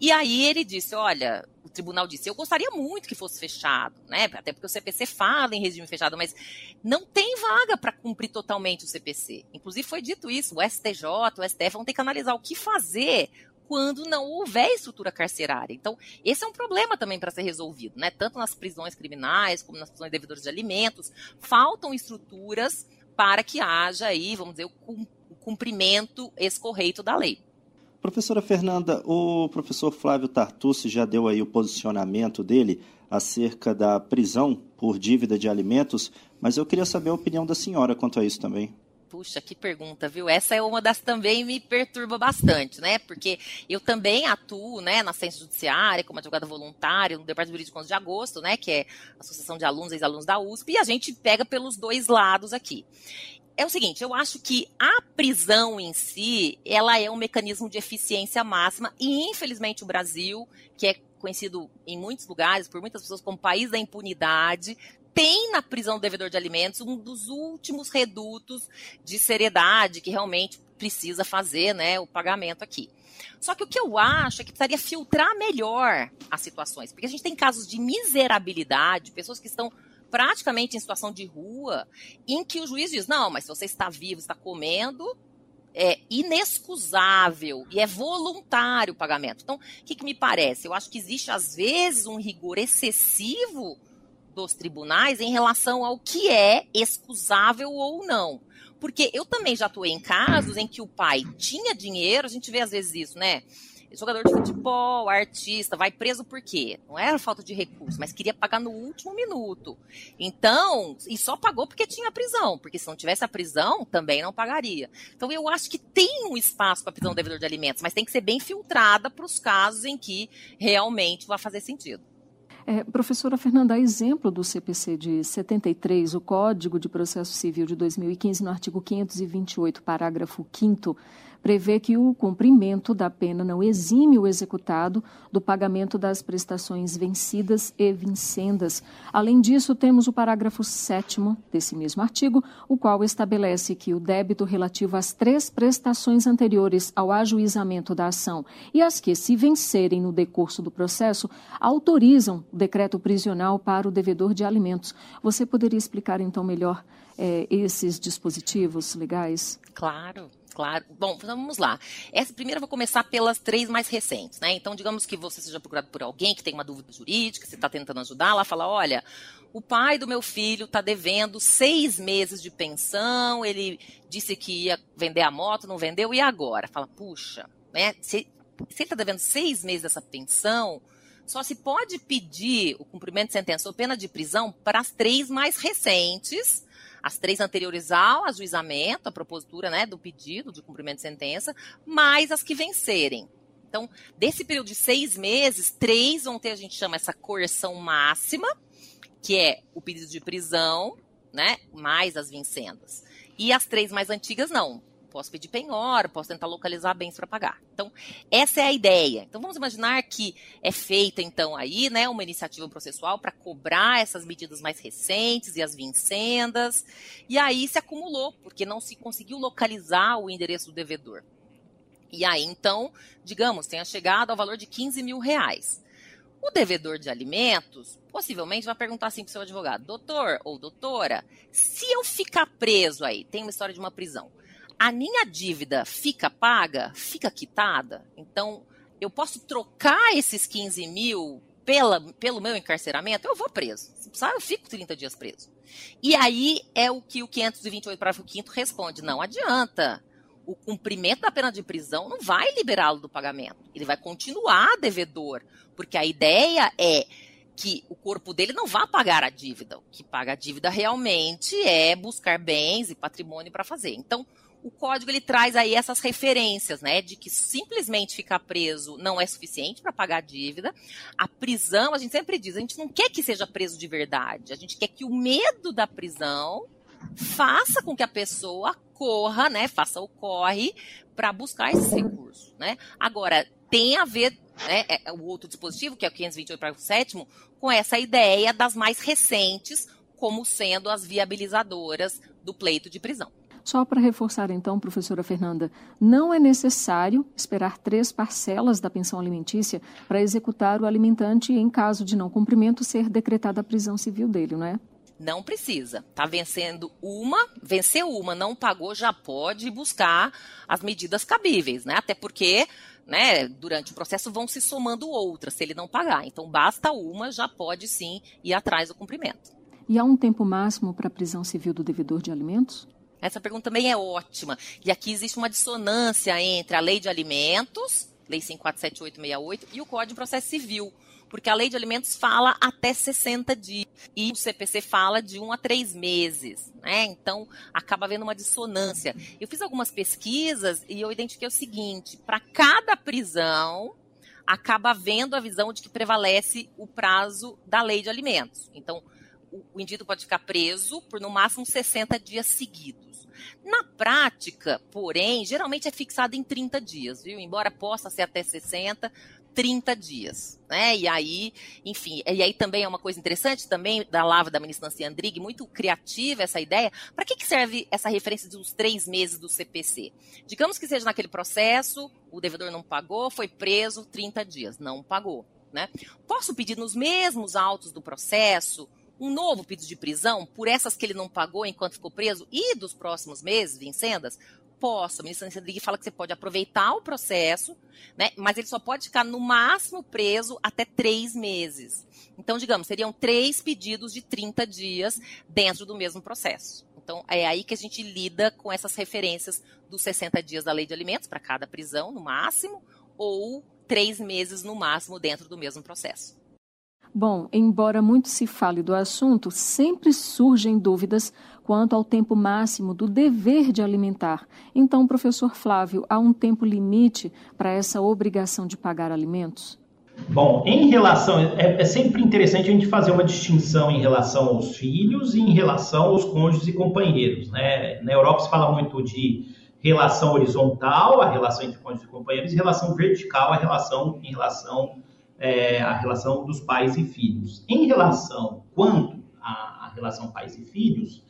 S4: E aí ele disse: olha, o tribunal disse, eu gostaria muito que fosse fechado, né? Até porque o CPC fala em regime fechado, mas não tem vaga para cumprir totalmente o CPC. Inclusive foi dito isso, o STJ, o STF vão ter que analisar o que fazer quando não houver estrutura carcerária. Então, esse é um problema também para ser resolvido, né? Tanto nas prisões criminais como nas prisões de devedores de alimentos, faltam estruturas para que haja aí, vamos dizer, o cumprimento escorreito da lei.
S3: Professora Fernanda, o professor Flávio Tartucci já deu aí o posicionamento dele acerca da prisão por dívida de alimentos, mas eu queria saber a opinião da senhora quanto a isso também.
S4: Puxa, que pergunta, viu? Essa é uma das também me perturba bastante, né? Porque eu também atuo, né, na ciência judiciária, como advogada voluntária, no Departamento Jurídico de Agosto, né, que é a Associação de Alunos e Ex-Alunos da USP, e a gente pega pelos dois lados aqui é o seguinte, eu acho que a prisão em si, ela é um mecanismo de eficiência máxima e infelizmente o Brasil, que é conhecido em muitos lugares por muitas pessoas como país da impunidade, tem na prisão do devedor de alimentos um dos últimos redutos de seriedade que realmente precisa fazer, né, o pagamento aqui. Só que o que eu acho é que precisaria filtrar melhor as situações, porque a gente tem casos de miserabilidade, pessoas que estão praticamente em situação de rua, em que o juiz diz: não, mas se você está vivo, está comendo, é inexcusável e é voluntário o pagamento. Então, o que, que me parece? Eu acho que existe, às vezes, um rigor excessivo dos tribunais em relação ao que é excusável ou não. Porque eu também já atuei em casos em que o pai tinha dinheiro, a gente vê às vezes isso, né? Jogador de futebol, artista, vai preso por quê? Não era falta de recurso, mas queria pagar no último minuto. Então, e só pagou porque tinha prisão, porque se não tivesse a prisão, também não pagaria. Então, eu acho que tem um espaço para prisão do devedor de alimentos, mas tem que ser bem filtrada para os casos em que realmente vai fazer sentido.
S2: É, professora Fernanda, exemplo do CPC de 73, o Código de Processo Civil de 2015, no artigo 528, parágrafo 5 prevê que o cumprimento da pena não exime o executado do pagamento das prestações vencidas e vincendas. Além disso, temos o parágrafo 7 desse mesmo artigo, o qual estabelece que o débito relativo às três prestações anteriores ao ajuizamento da ação e as que se vencerem no decurso do processo autorizam o decreto prisional para o devedor de alimentos. Você poderia explicar então melhor é, esses dispositivos legais?
S4: Claro. Claro. Bom, vamos lá. Essa primeira eu vou começar pelas três mais recentes, né? Então, digamos que você seja procurado por alguém que tem uma dúvida jurídica, você está tentando ajudar, ela fala, olha, o pai do meu filho está devendo seis meses de pensão, ele disse que ia vender a moto, não vendeu, e agora? Fala, puxa, né? Se, se ele está devendo seis meses dessa pensão, só se pode pedir o cumprimento de sentença ou pena de prisão para as três mais recentes, as três anteriores ao ajuizamento, a propositura né, do pedido de cumprimento de sentença, mais as que vencerem. Então, desse período de seis meses, três vão ter, a gente chama essa coerção máxima, que é o pedido de prisão, né? Mais as vincendas. E as três mais antigas, não. Posso pedir penhora, posso tentar localizar bens para pagar. Então, essa é a ideia. Então, vamos imaginar que é feita, então, aí, né, uma iniciativa processual para cobrar essas medidas mais recentes e as vincendas. E aí se acumulou, porque não se conseguiu localizar o endereço do devedor. E aí, então, digamos, tenha chegado ao valor de 15 mil reais. O devedor de alimentos possivelmente vai perguntar assim para o seu advogado: doutor ou doutora, se eu ficar preso aí, tem uma história de uma prisão, a minha dívida fica paga, fica quitada? Então, eu posso trocar esses 15 mil pela, pelo meu encarceramento? Eu vou preso. Precisar, eu fico 30 dias preso. E aí é o que o 528, parágrafo 5 responde: não adianta o cumprimento da pena de prisão não vai liberá-lo do pagamento. Ele vai continuar devedor, porque a ideia é que o corpo dele não vá pagar a dívida. O que paga a dívida realmente é buscar bens e patrimônio para fazer. Então, o código ele traz aí essas referências, né, de que simplesmente ficar preso não é suficiente para pagar a dívida. A prisão, a gente sempre diz, a gente não quer que seja preso de verdade. A gente quer que o medo da prisão faça com que a pessoa corra, né, faça o corre para buscar esses recursos, né? Agora, tem a ver né, é, o outro dispositivo, que é o 528 parágrafo 7 com essa ideia das mais recentes como sendo as viabilizadoras do pleito de prisão.
S2: Só para reforçar, então, professora Fernanda, não é necessário esperar três parcelas da pensão alimentícia para executar o alimentante em caso de não cumprimento ser decretada a prisão civil dele, não é?
S4: Não precisa. Tá vencendo uma, venceu uma, não pagou, já pode buscar as medidas cabíveis, né? Até porque, né, durante o processo vão se somando outras se ele não pagar. Então basta uma, já pode sim ir atrás do cumprimento.
S2: E há um tempo máximo para a prisão civil do devedor de alimentos?
S4: Essa pergunta também é ótima. E aqui existe uma dissonância entre a Lei de Alimentos, Lei 547868, e o Código de Processo Civil porque a lei de alimentos fala até 60 dias e o CPC fala de um a três meses, né? Então acaba havendo uma dissonância. Eu fiz algumas pesquisas e eu identifiquei o seguinte: para cada prisão acaba havendo a visão de que prevalece o prazo da lei de alimentos. Então o indivíduo pode ficar preso por no máximo 60 dias seguidos. Na prática, porém, geralmente é fixado em 30 dias, viu? Embora possa ser até 60, 30 dias, né? E aí, enfim, e aí também é uma coisa interessante também da Lava da ministra Nancy Andrighi, muito criativa essa ideia. Para que, que serve essa referência dos três meses do CPC? Digamos que seja naquele processo, o devedor não pagou, foi preso 30 dias, não pagou, né? Posso pedir nos mesmos autos do processo um novo pedido de prisão por essas que ele não pagou enquanto ficou preso e dos próximos meses, vincendas? posso. A ministra Rodrigues fala que você pode aproveitar o processo, né? Mas ele só pode ficar no máximo preso até três meses. Então, digamos, seriam três pedidos de 30 dias dentro do mesmo processo. Então, é aí que a gente lida com essas referências dos 60 dias da lei de alimentos para cada prisão, no máximo, ou três meses no máximo dentro do mesmo processo.
S2: Bom, embora muito se fale do assunto, sempre surgem dúvidas quanto ao tempo máximo do dever de alimentar. Então, professor Flávio, há um tempo limite para essa obrigação de pagar alimentos?
S5: Bom, em relação. É, é, sempre interessante a gente fazer uma distinção em relação aos filhos e em relação aos cônjuges e companheiros. Né? Na Europa se fala muito de relação horizontal, a relação entre cônjuges e companheiros, e relação vertical, a relação em relação é, a relação dos pais e filhos. Em relação quanto à, à relação pais e filhos,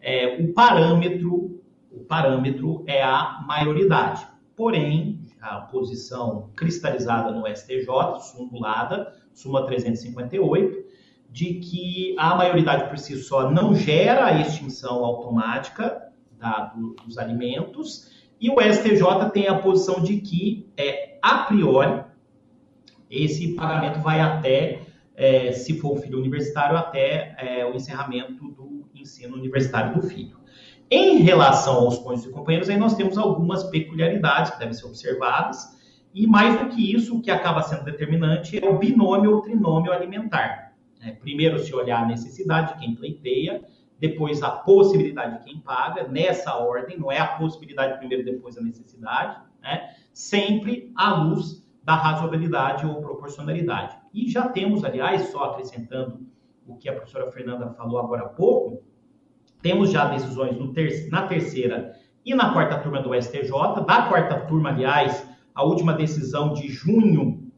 S5: é, o parâmetro o parâmetro é a maioridade. Porém, a posição cristalizada no STJ, sumulada, Suma 358, de que a maioridade por si só não gera a extinção automática da, dos alimentos, e o STJ tem a posição de que, é, a priori, esse pagamento vai até, é, se for um filho universitário, até é, o encerramento do ensino universitário do filho. Em relação aos cônjuges e companheiros, aí nós temos algumas peculiaridades que devem ser observadas, e mais do que isso, o que acaba sendo determinante é o binômio ou trinômio alimentar. É, primeiro se olhar a necessidade de quem pleiteia, depois a possibilidade de quem paga, nessa ordem, não é a possibilidade primeiro, depois a necessidade, né? sempre à luz da razoabilidade ou proporcionalidade. E já temos, aliás, só acrescentando o que a professora Fernanda falou agora há pouco, temos já decisões ter na terceira e na quarta turma do STJ. Da quarta turma, aliás, a última decisão de junho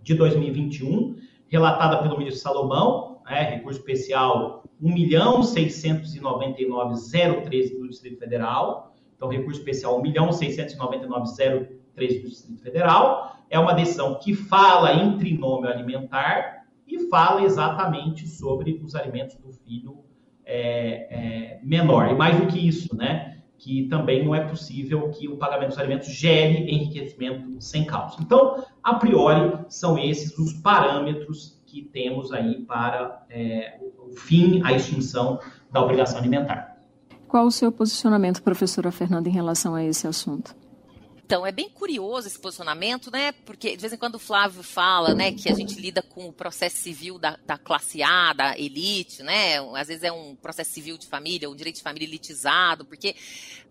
S5: de 2021, relatada pelo ministro Salomão, né, recurso especial 1.699.013 do Distrito Federal. Então, recurso especial 1.699.013 do Distrito Federal. É uma decisão que fala em trinômio alimentar e fala exatamente sobre os alimentos do filho é, é, menor. E mais do que isso, né? Que também não é possível que o pagamento dos alimentos gere enriquecimento sem causa. Então, a priori, são esses os parâmetros que temos aí para é, o fim, a extinção da obrigação alimentar.
S2: Qual o seu posicionamento, professora Fernanda, em relação a esse assunto?
S4: Então, é bem curioso esse posicionamento, né? Porque de vez em quando o Flávio fala, né, que a gente lida com o processo civil da, da classe A, da elite, né? Às vezes é um processo civil de família, um direito de família elitizado, porque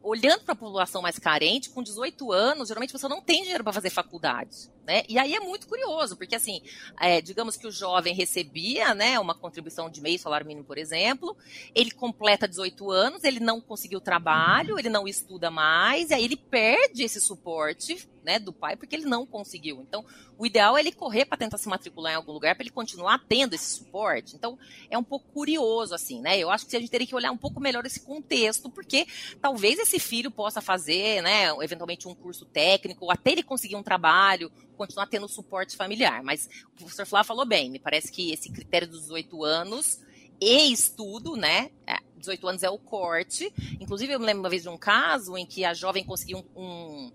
S4: olhando para a população mais carente, com 18 anos, geralmente você não tem dinheiro para fazer faculdade. Né? E aí é muito curioso, porque assim, é, digamos que o jovem recebia né, uma contribuição de meio salário mínimo, por exemplo, ele completa 18 anos, ele não conseguiu trabalho, ele não estuda mais, e aí ele perde esse suporte né, do pai porque ele não conseguiu. Então, o ideal é ele correr para tentar se matricular em algum lugar para ele continuar tendo esse suporte. Então, é um pouco curioso assim, né? Eu acho que a gente teria que olhar um pouco melhor esse contexto, porque talvez esse filho possa fazer, né, eventualmente um curso técnico, até ele conseguir um trabalho, continuar tendo suporte familiar. Mas o professor Flávio falou bem, me parece que esse critério dos 18 anos e estudo, né? 18 é, anos é o corte. Inclusive, eu me lembro uma vez de um caso em que a jovem conseguiu um, um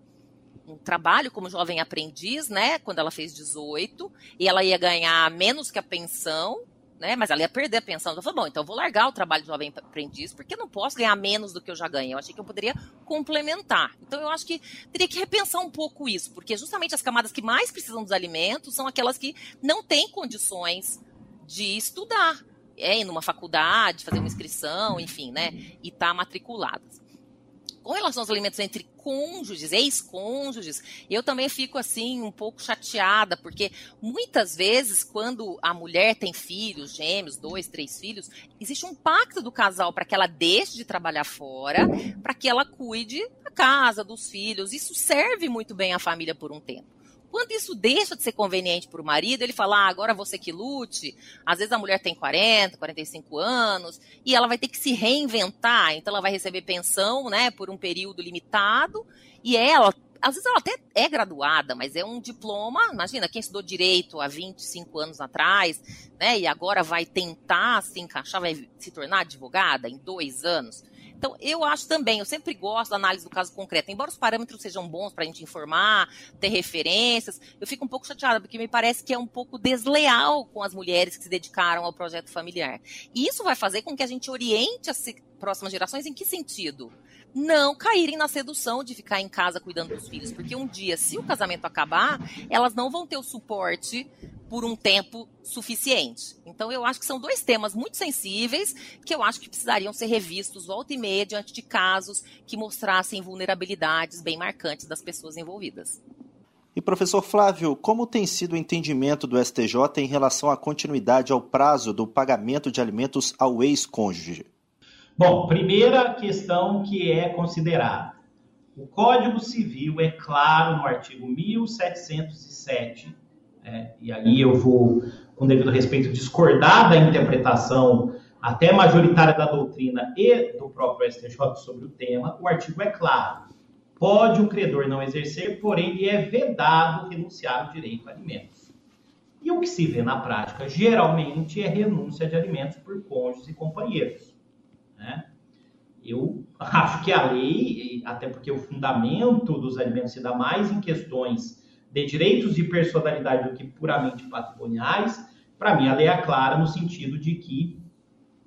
S4: um trabalho como jovem aprendiz, né, quando ela fez 18, e ela ia ganhar menos que a pensão, né, mas ela ia perder a pensão. Então, eu falei, bom, então eu vou largar o trabalho de jovem aprendiz, porque eu não posso ganhar menos do que eu já ganhei. Eu achei que eu poderia complementar. Então, eu acho que teria que repensar um pouco isso, porque justamente as camadas que mais precisam dos alimentos são aquelas que não têm condições de estudar, é, ir numa faculdade, fazer uma inscrição, enfim, né, e estar tá matriculadas com relação aos alimentos entre cônjuges, ex-cônjuges, eu também fico assim um pouco chateada, porque muitas vezes, quando a mulher tem filhos, gêmeos, dois, três filhos, existe um pacto do casal para que ela deixe de trabalhar fora, para que ela cuide da casa, dos filhos. Isso serve muito bem à família por um tempo. Quando isso deixa de ser conveniente para o marido, ele fala, ah, agora você que lute. Às vezes a mulher tem 40, 45 anos e ela vai ter que se reinventar. Então ela vai receber pensão, né, por um período limitado e ela às vezes ela até é graduada, mas é um diploma. Imagina, quem estudou direito há 25 anos atrás, né? E agora vai tentar se encaixar, vai se tornar advogada em dois anos. Então, eu acho também, eu sempre gosto da análise do caso concreto, embora os parâmetros sejam bons para a gente informar, ter referências, eu fico um pouco chateada, porque me parece que é um pouco desleal com as mulheres que se dedicaram ao projeto familiar. E isso vai fazer com que a gente oriente as próximas gerações em que sentido? não caírem na sedução de ficar em casa cuidando dos filhos, porque um dia, se o casamento acabar, elas não vão ter o suporte por um tempo suficiente. Então, eu acho que são dois temas muito sensíveis que eu acho que precisariam ser revistos volta e meia diante de casos que mostrassem vulnerabilidades bem marcantes das pessoas envolvidas.
S3: E professor Flávio, como tem sido o entendimento do STJ em relação à continuidade ao prazo do pagamento de alimentos ao ex-cônjuge?
S5: Bom, primeira questão que é considerada. O Código Civil é claro no artigo 1707, é, e aí eu vou, com devido respeito, discordar da interpretação até majoritária da doutrina e do próprio STJ sobre o tema, o artigo é claro. Pode o credor não exercer, porém lhe é vedado renunciar ao direito a alimentos. E o que se vê na prática, geralmente, é renúncia de alimentos por cônjuges e companheiros. Né? Eu acho que a lei, até porque o fundamento dos alimentos se dá mais em questões de direitos de personalidade do que puramente patrimoniais, para mim a lei é clara no sentido de que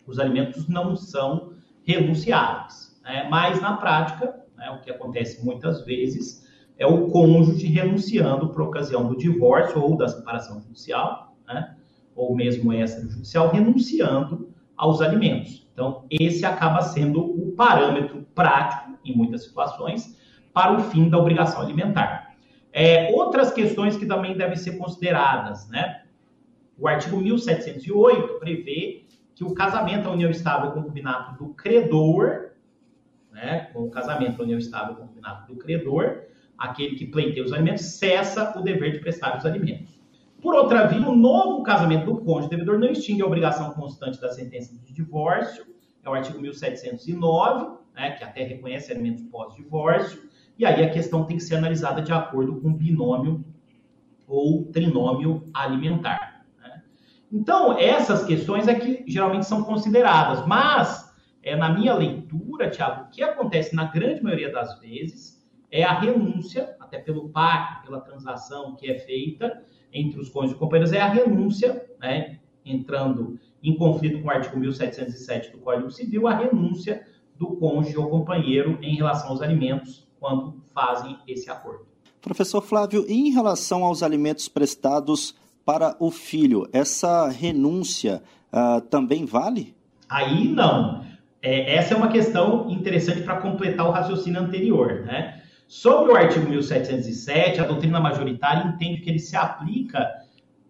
S5: os alimentos não são renunciáveis. Né? Mas na prática, né, o que acontece muitas vezes é o cônjuge renunciando por ocasião do divórcio ou da separação judicial, né? ou mesmo extrajudicial, renunciando aos alimentos. Então, esse acaba sendo o parâmetro prático, em muitas situações, para o fim da obrigação alimentar. É, outras questões que também devem ser consideradas, né? O artigo 1708 prevê que o casamento, a união estável com o concubinato do credor, né, com o casamento, a união estável com o concubinato do credor, aquele que pleiteia os alimentos, cessa o dever de prestar os alimentos. Por outra via, o novo casamento do cônjuge devedor não extingue a obrigação constante da sentença de divórcio, é o artigo 1709, né, que até reconhece alimentos pós-divórcio, e aí a questão tem que ser analisada de acordo com binômio ou trinômio alimentar. Né? Então, essas questões é que geralmente são consideradas, mas é, na minha leitura, Tiago, o que acontece na grande maioria das vezes é a renúncia, até pelo pacto, pela transação que é feita entre os cônjuges e companheiros, é a renúncia, né, entrando em conflito com o artigo 1707 do Código Civil, a renúncia do cônjuge ou companheiro em relação aos alimentos quando fazem esse acordo.
S3: Professor Flávio, em relação aos alimentos prestados para o filho, essa renúncia uh, também vale?
S5: Aí não. É, essa é uma questão interessante para completar o raciocínio anterior. Né? Sobre o artigo 1707, a doutrina majoritária entende que ele se aplica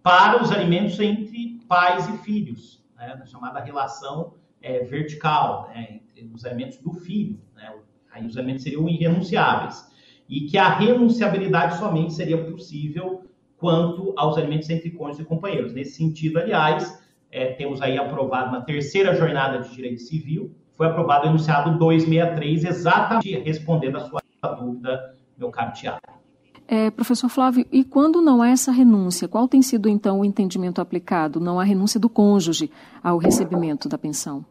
S5: para os alimentos entre pais e filhos, né? chamada relação é, vertical, né? os alimentos do filho. Né? Aí os alimentos seriam irrenunciáveis. E que a renunciabilidade somente seria possível quanto aos alimentos entre cônjuges e companheiros. Nesse sentido, aliás, é, temos aí aprovado na terceira jornada de direito civil, foi aprovado o enunciado 263, exatamente respondendo a sua dúvida, meu caro Tiago.
S2: É, professor Flávio, e quando não há essa renúncia, qual tem sido então o entendimento aplicado? Não há renúncia do cônjuge ao recebimento da pensão?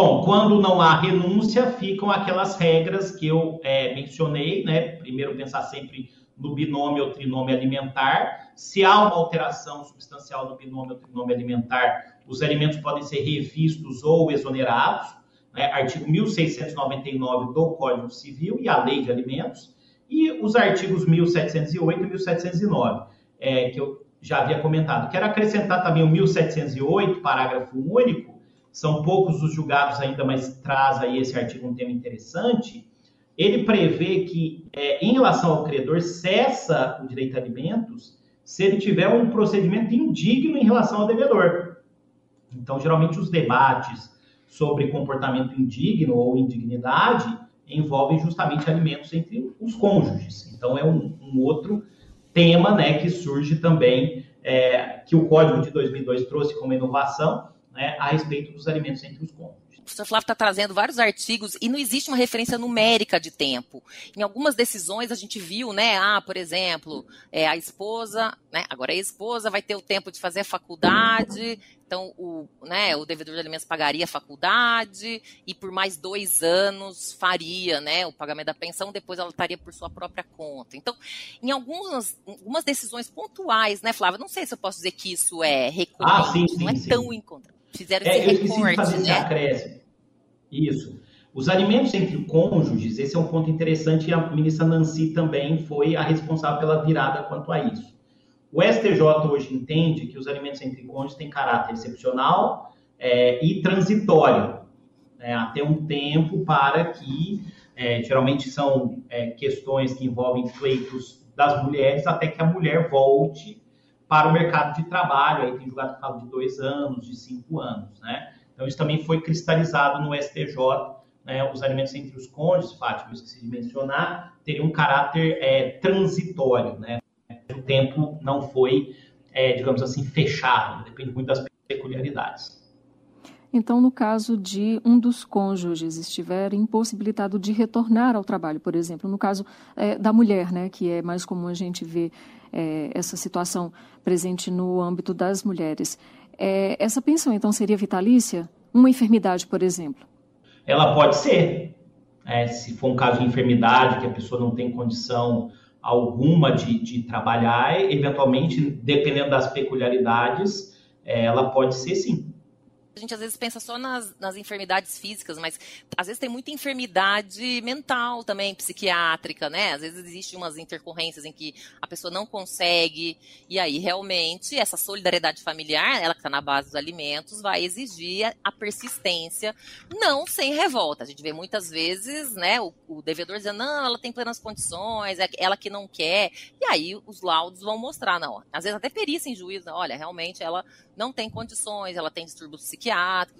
S5: Bom, quando não há renúncia, ficam aquelas regras que eu é, mencionei, né? Primeiro, pensar sempre no binômio ou trinômio alimentar. Se há uma alteração substancial no binômio ou trinômio alimentar, os alimentos podem ser revistos ou exonerados. Né? Artigo 1699 do Código Civil e a Lei de Alimentos. E os artigos 1708 e 1709, é, que eu já havia comentado. Quero acrescentar também o 1708, parágrafo único, são poucos os julgados ainda, mas traz aí esse artigo um tema interessante. Ele prevê que, é, em relação ao credor, cessa o direito a alimentos se ele tiver um procedimento indigno em relação ao devedor. Então, geralmente, os debates sobre comportamento indigno ou indignidade envolvem justamente alimentos entre os cônjuges. Então, é um, um outro tema né, que surge também, é, que o Código de 2002 trouxe como inovação, né, a respeito dos alimentos entre os cônjuges. O
S4: professor Flávio está trazendo vários artigos e não existe uma referência numérica de tempo. Em algumas decisões a gente viu, né? Ah, por exemplo, é, a esposa, né? Agora a esposa vai ter o tempo de fazer a faculdade, então o, né, o devedor de alimentos pagaria a faculdade e por mais dois anos faria, né, o pagamento da pensão. Depois ela estaria por sua própria conta. Então, em algumas, algumas decisões pontuais, né, Flávia? Não sei se eu posso dizer que isso é recorrente, ah, sim, sim, não é sim. tão encontrado Fizeram é, esse recorte, fazer né?
S5: acréscimo. Isso. Os alimentos entre cônjuges, esse é um ponto interessante e a ministra Nancy também foi a responsável pela virada quanto a isso. O STJ hoje entende que os alimentos entre cônjuges têm caráter excepcional é, e transitório, né, até um tempo para que, é, geralmente são é, questões que envolvem pleitos das mulheres, até que a mulher volte para o mercado de trabalho. Aí tem julgado fala de dois anos, de cinco anos, né? Então, isso também foi cristalizado no STJ. Né? Os alimentos entre os cônjuges, Fátima, eu esqueci de mencionar, teriam um caráter é, transitório, né? O tempo não foi, é, digamos assim, fechado, depende muito das peculiaridades.
S2: Então, no caso de um dos cônjuges estiver impossibilitado de retornar ao trabalho, por exemplo, no caso é, da mulher, né, que é mais comum a gente ver é, essa situação presente no âmbito das mulheres, é, essa pensão então seria vitalícia? Uma enfermidade, por exemplo?
S5: Ela pode ser. É, se for um caso de enfermidade, que a pessoa não tem condição alguma de, de trabalhar, eventualmente, dependendo das peculiaridades, é, ela pode ser sim
S4: A gente às vezes pensa só nas, nas enfermidades físicas, mas às vezes tem muita enfermidade mental também, psiquiátrica, né? Às vezes existem umas intercorrências em que a pessoa não consegue, e aí realmente essa solidariedade familiar, ela que está na base dos alimentos, vai exigir a persistência, não sem revolta. A gente vê muitas vezes, né, o, o devedor dizendo, não, ela tem plenas condições, é ela que não quer, e aí os laudos vão mostrar, não. Às vezes até perícia em juízo, olha, realmente ela não tem condições, ela tem distúrbios psiquiátricos,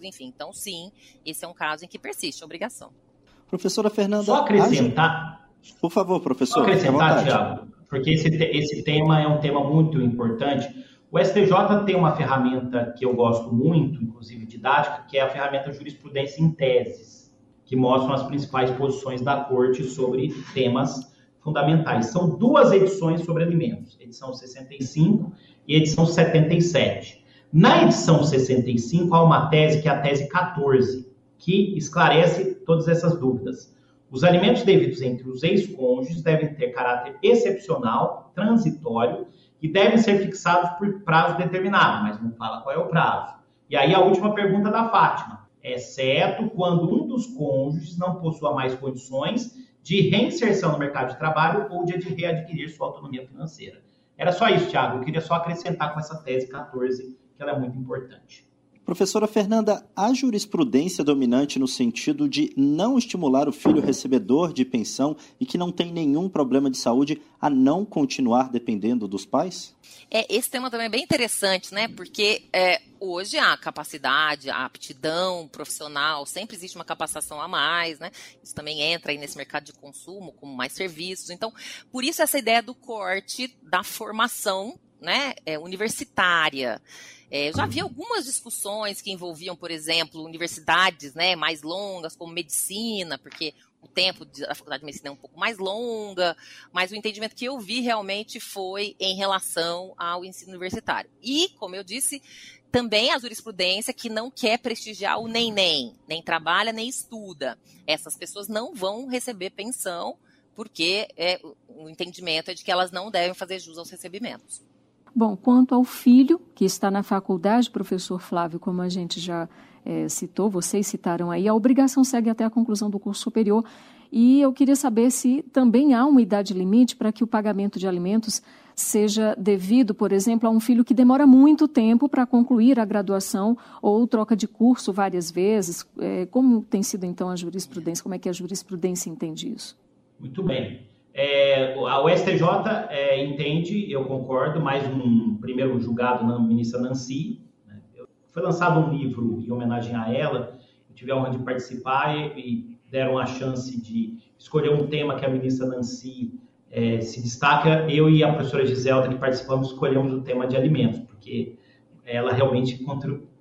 S4: enfim. Então, sim, esse é um caso em que persiste a obrigação.
S3: Professora Fernanda.
S5: Só acrescentar.
S3: Por favor, professor. Só
S5: acrescentar, Tiago, porque esse, esse tema é um tema muito importante. O STJ tem uma ferramenta que eu gosto muito, inclusive didática, que é a ferramenta Jurisprudência em Teses, que mostram as principais posições da Corte sobre temas fundamentais. São duas edições sobre alimentos, edição 65 e edição 77. Na edição 65, há uma tese que é a tese 14, que esclarece todas essas dúvidas. Os alimentos devidos entre os ex-cônjuges devem ter caráter excepcional, transitório e devem ser fixados por prazo determinado, mas não fala qual é o prazo. E aí a última pergunta da Fátima, exceto quando um dos cônjuges não possua mais condições de reinserção no mercado de trabalho ou de readquirir sua autonomia financeira. Era só isso, Thiago. Eu queria só acrescentar com essa tese 14 que ela é muito importante.
S3: Professora Fernanda, há jurisprudência dominante no sentido de não estimular o filho recebedor de pensão e que não tem nenhum problema de saúde a não continuar dependendo dos pais?
S4: É, esse tema também é bem interessante, né? Porque é, hoje a capacidade, a aptidão profissional, sempre existe uma capacitação a mais, né? Isso também entra aí nesse mercado de consumo, como mais serviços. Então, por isso essa ideia do corte da formação né, é, universitária. É, já vi algumas discussões que envolviam, por exemplo, universidades né, mais longas, como medicina, porque o tempo da faculdade de medicina é um pouco mais longa, mas o entendimento que eu vi realmente foi em relação ao ensino universitário. E, como eu disse, também a jurisprudência que não quer prestigiar o nem-nem, nem trabalha nem estuda. Essas pessoas não vão receber pensão, porque é, o entendimento é de que elas não devem fazer jus aos recebimentos.
S2: Bom, quanto ao filho, que está na faculdade, professor Flávio, como a gente já é, citou, vocês citaram aí, a obrigação segue até a conclusão do curso superior. E eu queria saber se também há uma idade limite para que o pagamento de alimentos seja devido, por exemplo, a um filho que demora muito tempo para concluir a graduação ou troca de curso várias vezes. É, como tem sido então a jurisprudência? Como é que a jurisprudência entende isso?
S5: Muito bem. É, a STJ é, entende, eu concordo, mais um primeiro julgado na ministra Nancy. Né? Foi lançado um livro em homenagem a ela, eu tive a honra de participar e, e deram a chance de escolher um tema que a ministra Nancy é, se destaca. Eu e a professora Giselda, que participamos, escolhemos o tema de alimentos, porque ela realmente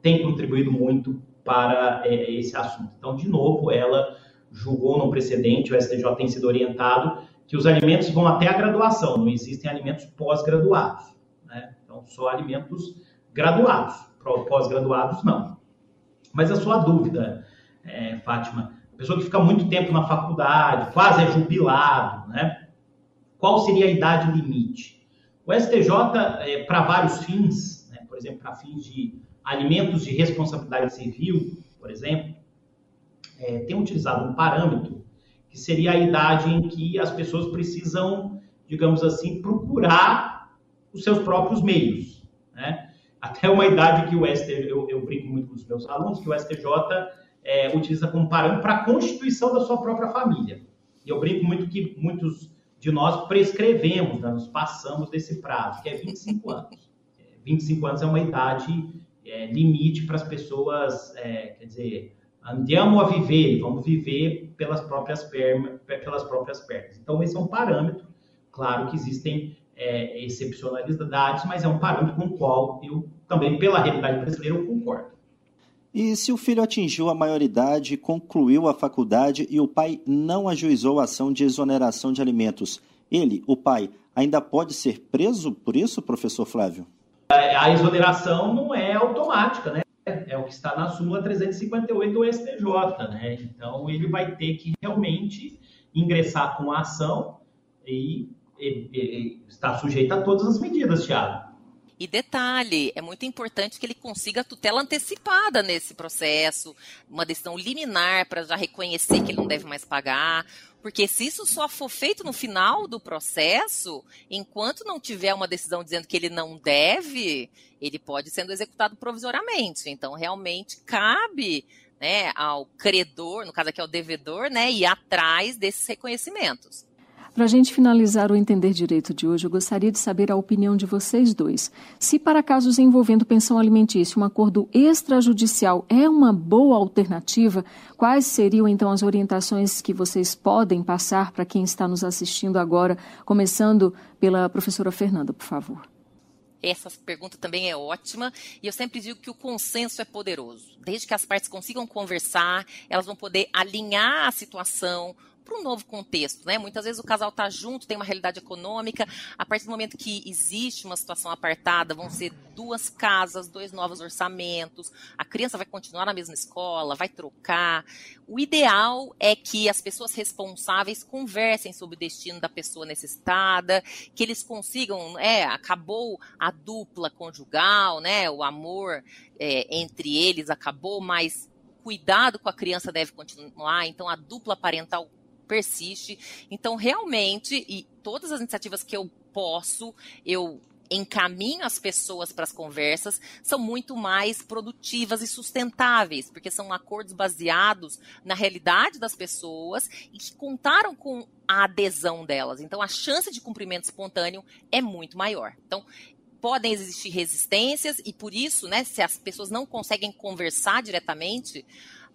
S5: tem contribuído muito para é, esse assunto. Então, de novo, ela julgou no precedente, o STJ tem sido orientado que os alimentos vão até a graduação, não existem alimentos pós-graduados. Né? Então, só alimentos graduados, pós-graduados não. Mas a sua dúvida, é, Fátima, a pessoa que fica muito tempo na faculdade, quase é jubilado, né? qual seria a idade limite? O STJ, é, para vários fins, né? por exemplo, para fins de alimentos de responsabilidade civil, por exemplo, é, tem utilizado um parâmetro que seria a idade em que as pessoas precisam, digamos assim, procurar os seus próprios meios. Né? Até uma idade que o STJ, eu, eu brinco muito com os meus alunos, que o STJ é, utiliza como parâmetro para a constituição da sua própria família. E eu brinco muito que muitos de nós prescrevemos, né? nos passamos desse prazo, que é 25 anos. 25 anos é uma idade é, limite para as pessoas, é, quer dizer, Andiamo a viver, vamos viver pelas próprias, pernas, pelas próprias pernas. Então, esse é um parâmetro. Claro que existem é, excepcionalidades, mas é um parâmetro com o qual eu também, pela realidade brasileira, eu concordo.
S3: E se o filho atingiu a maioridade, concluiu a faculdade e o pai não ajuizou a ação de exoneração de alimentos, ele, o pai, ainda pode ser preso por isso, professor Flávio?
S5: A exoneração não é automática, né? É o que está na súmula 358 do STJ, né? Então ele vai ter que realmente ingressar com a ação e, e, e está sujeito a todas as medidas, Thiago.
S4: E detalhe, é muito importante que ele consiga tutela antecipada nesse processo, uma decisão liminar para já reconhecer que ele não deve mais pagar. Porque se isso só for feito no final do processo, enquanto não tiver uma decisão dizendo que ele não deve, ele pode sendo executado provisoriamente. Então, realmente cabe né, ao credor, no caso aqui ao devedor, né, ir atrás desses reconhecimentos.
S2: Para a gente finalizar o Entender Direito de hoje, eu gostaria de saber a opinião de vocês dois. Se para casos envolvendo pensão alimentícia, um acordo extrajudicial é uma boa alternativa, quais seriam então as orientações que vocês podem passar para quem está nos assistindo agora, começando pela professora Fernanda, por favor?
S4: Essa pergunta também é ótima e eu sempre digo que o consenso é poderoso. Desde que as partes consigam conversar, elas vão poder alinhar a situação, para um novo contexto, né? Muitas vezes o casal está junto, tem uma realidade econômica. A partir do momento que existe uma situação apartada, vão ser duas casas, dois novos orçamentos. A criança vai continuar na mesma escola, vai trocar. O ideal é que as pessoas responsáveis conversem sobre o destino da pessoa necessitada, que eles consigam, é, acabou a dupla conjugal, né? O amor é, entre eles acabou, mas cuidado com a criança deve continuar, então a dupla parental persiste. Então, realmente, e todas as iniciativas que eu posso, eu encaminho as pessoas para as conversas são muito mais produtivas e sustentáveis, porque são acordos baseados na realidade das pessoas e que contaram com a adesão delas. Então, a chance de cumprimento espontâneo é muito maior. Então, podem existir resistências e por isso, né, se as pessoas não conseguem conversar diretamente,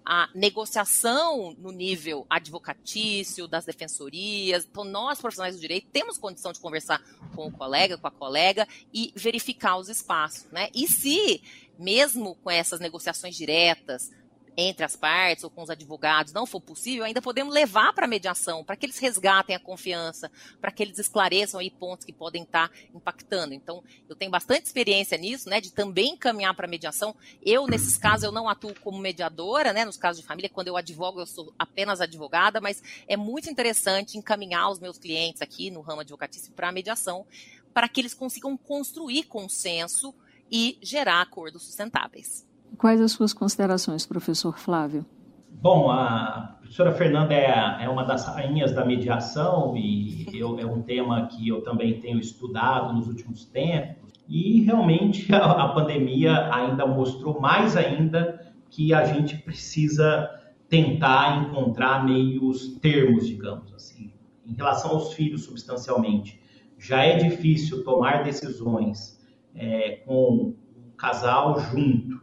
S4: a negociação no nível advocatício, das defensorias. Então, nós, profissionais do direito, temos condição de conversar com o colega, com a colega e verificar os espaços. Né? E se, mesmo com essas negociações diretas, entre as partes ou com os advogados não for possível, ainda podemos levar para a mediação, para que eles resgatem a confiança, para que eles esclareçam aí pontos que podem estar tá impactando. Então, eu tenho bastante experiência nisso, né, de também encaminhar para a mediação. Eu, nesses casos, eu não atuo como mediadora, né, nos casos de família, quando eu advogo, eu sou apenas advogada, mas é muito interessante encaminhar os meus clientes aqui no ramo advocatício para a mediação, para que eles consigam construir consenso e gerar acordos sustentáveis.
S2: Quais as suas considerações, professor Flávio?
S5: Bom, a professora Fernanda é, é uma das rainhas da mediação e eu, é um tema que eu também tenho estudado nos últimos tempos. E realmente a, a pandemia ainda mostrou mais ainda que a gente precisa tentar encontrar meios termos, digamos assim. Em relação aos filhos, substancialmente, já é difícil tomar decisões é, com o casal junto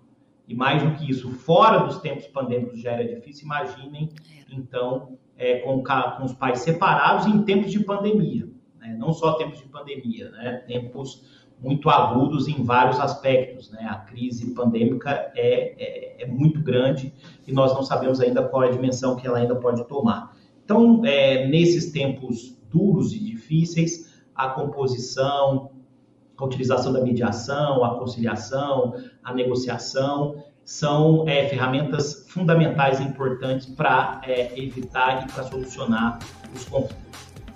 S5: e mais do que isso, fora dos tempos pandêmicos já era difícil, imaginem, então, é, com, com, os pais separados em tempos de pandemia, né? não só tempos de pandemia, né? tempos muito agudos em vários aspectos. Né? A crise pandêmica é, é, é, muito grande e nós não sabemos ainda qual é a dimensão que ela ainda pode tomar. Então, é, nesses tempos duros e difíceis, a composição, a utilização da mediação, a conciliação, a negociação, são é, ferramentas fundamentais e importantes para é, evitar e para solucionar os conflitos.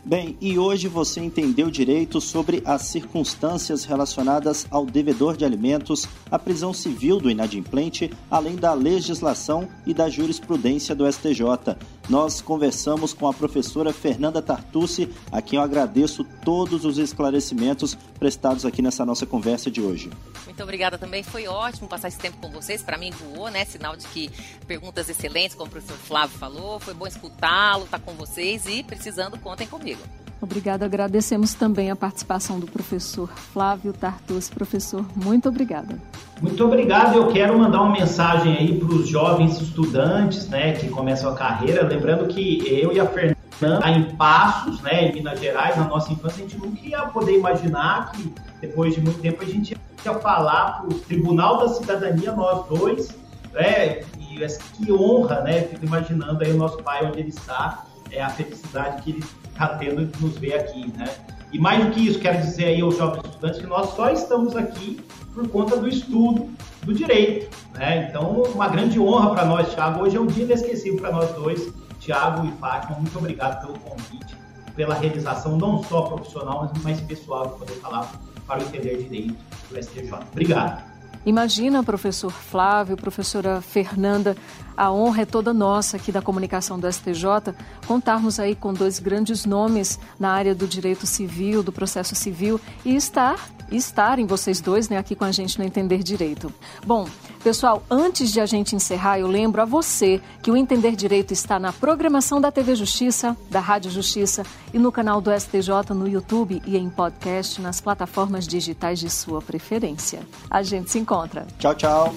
S3: Bem, e hoje você entendeu direito sobre as circunstâncias relacionadas ao devedor de alimentos, a prisão civil do inadimplente, além da legislação e da jurisprudência do STJ. Nós conversamos com a professora Fernanda Tartucci, a quem eu agradeço todos os esclarecimentos prestados aqui nessa nossa conversa de hoje.
S4: Muito obrigada também, foi ótimo passar esse tempo com vocês. Para mim voou, né? Sinal de que perguntas excelentes, como o professor Flávio falou. Foi bom escutá-lo, estar tá com vocês e precisando, contem comigo.
S2: Obrigada. Agradecemos também a participação do professor Flávio Tartus. Professor, muito obrigada.
S5: Muito obrigado. Eu quero mandar uma mensagem aí para os jovens estudantes né, que começam a carreira. Lembrando que eu e a Fernanda, em Passos, né, em Minas Gerais, na nossa infância, a gente nunca ia poder imaginar que depois de muito tempo a gente ia falar para o Tribunal da Cidadania, nós dois. Né, e que honra, né? Fico imaginando aí o nosso pai onde ele está, é a felicidade que ele está tendo de nos ver aqui, né? E mais do que isso, quero dizer aí aos jovens estudantes que nós só estamos aqui por conta do estudo do direito, né? Então, uma grande honra para nós, Thiago. Hoje é um dia inesquecível para nós dois, Thiago e Fátima. Muito obrigado pelo convite, pela realização não só profissional, mas pessoal de poder falar para o entender direito do STJ. Obrigado.
S2: Imagina, professor Flávio, professora Fernanda, a honra é toda nossa aqui da comunicação do STJ contarmos aí com dois grandes nomes na área do direito civil, do processo civil e estar estarem vocês dois né, aqui com a gente no Entender Direito. Bom, pessoal, antes de a gente encerrar, eu lembro a você que o Entender Direito está na programação da TV Justiça, da Rádio Justiça e no canal do STJ no YouTube e em podcast nas plataformas digitais de sua preferência. A gente se encontra.
S3: Tchau, tchau.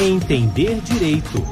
S1: Entender Direito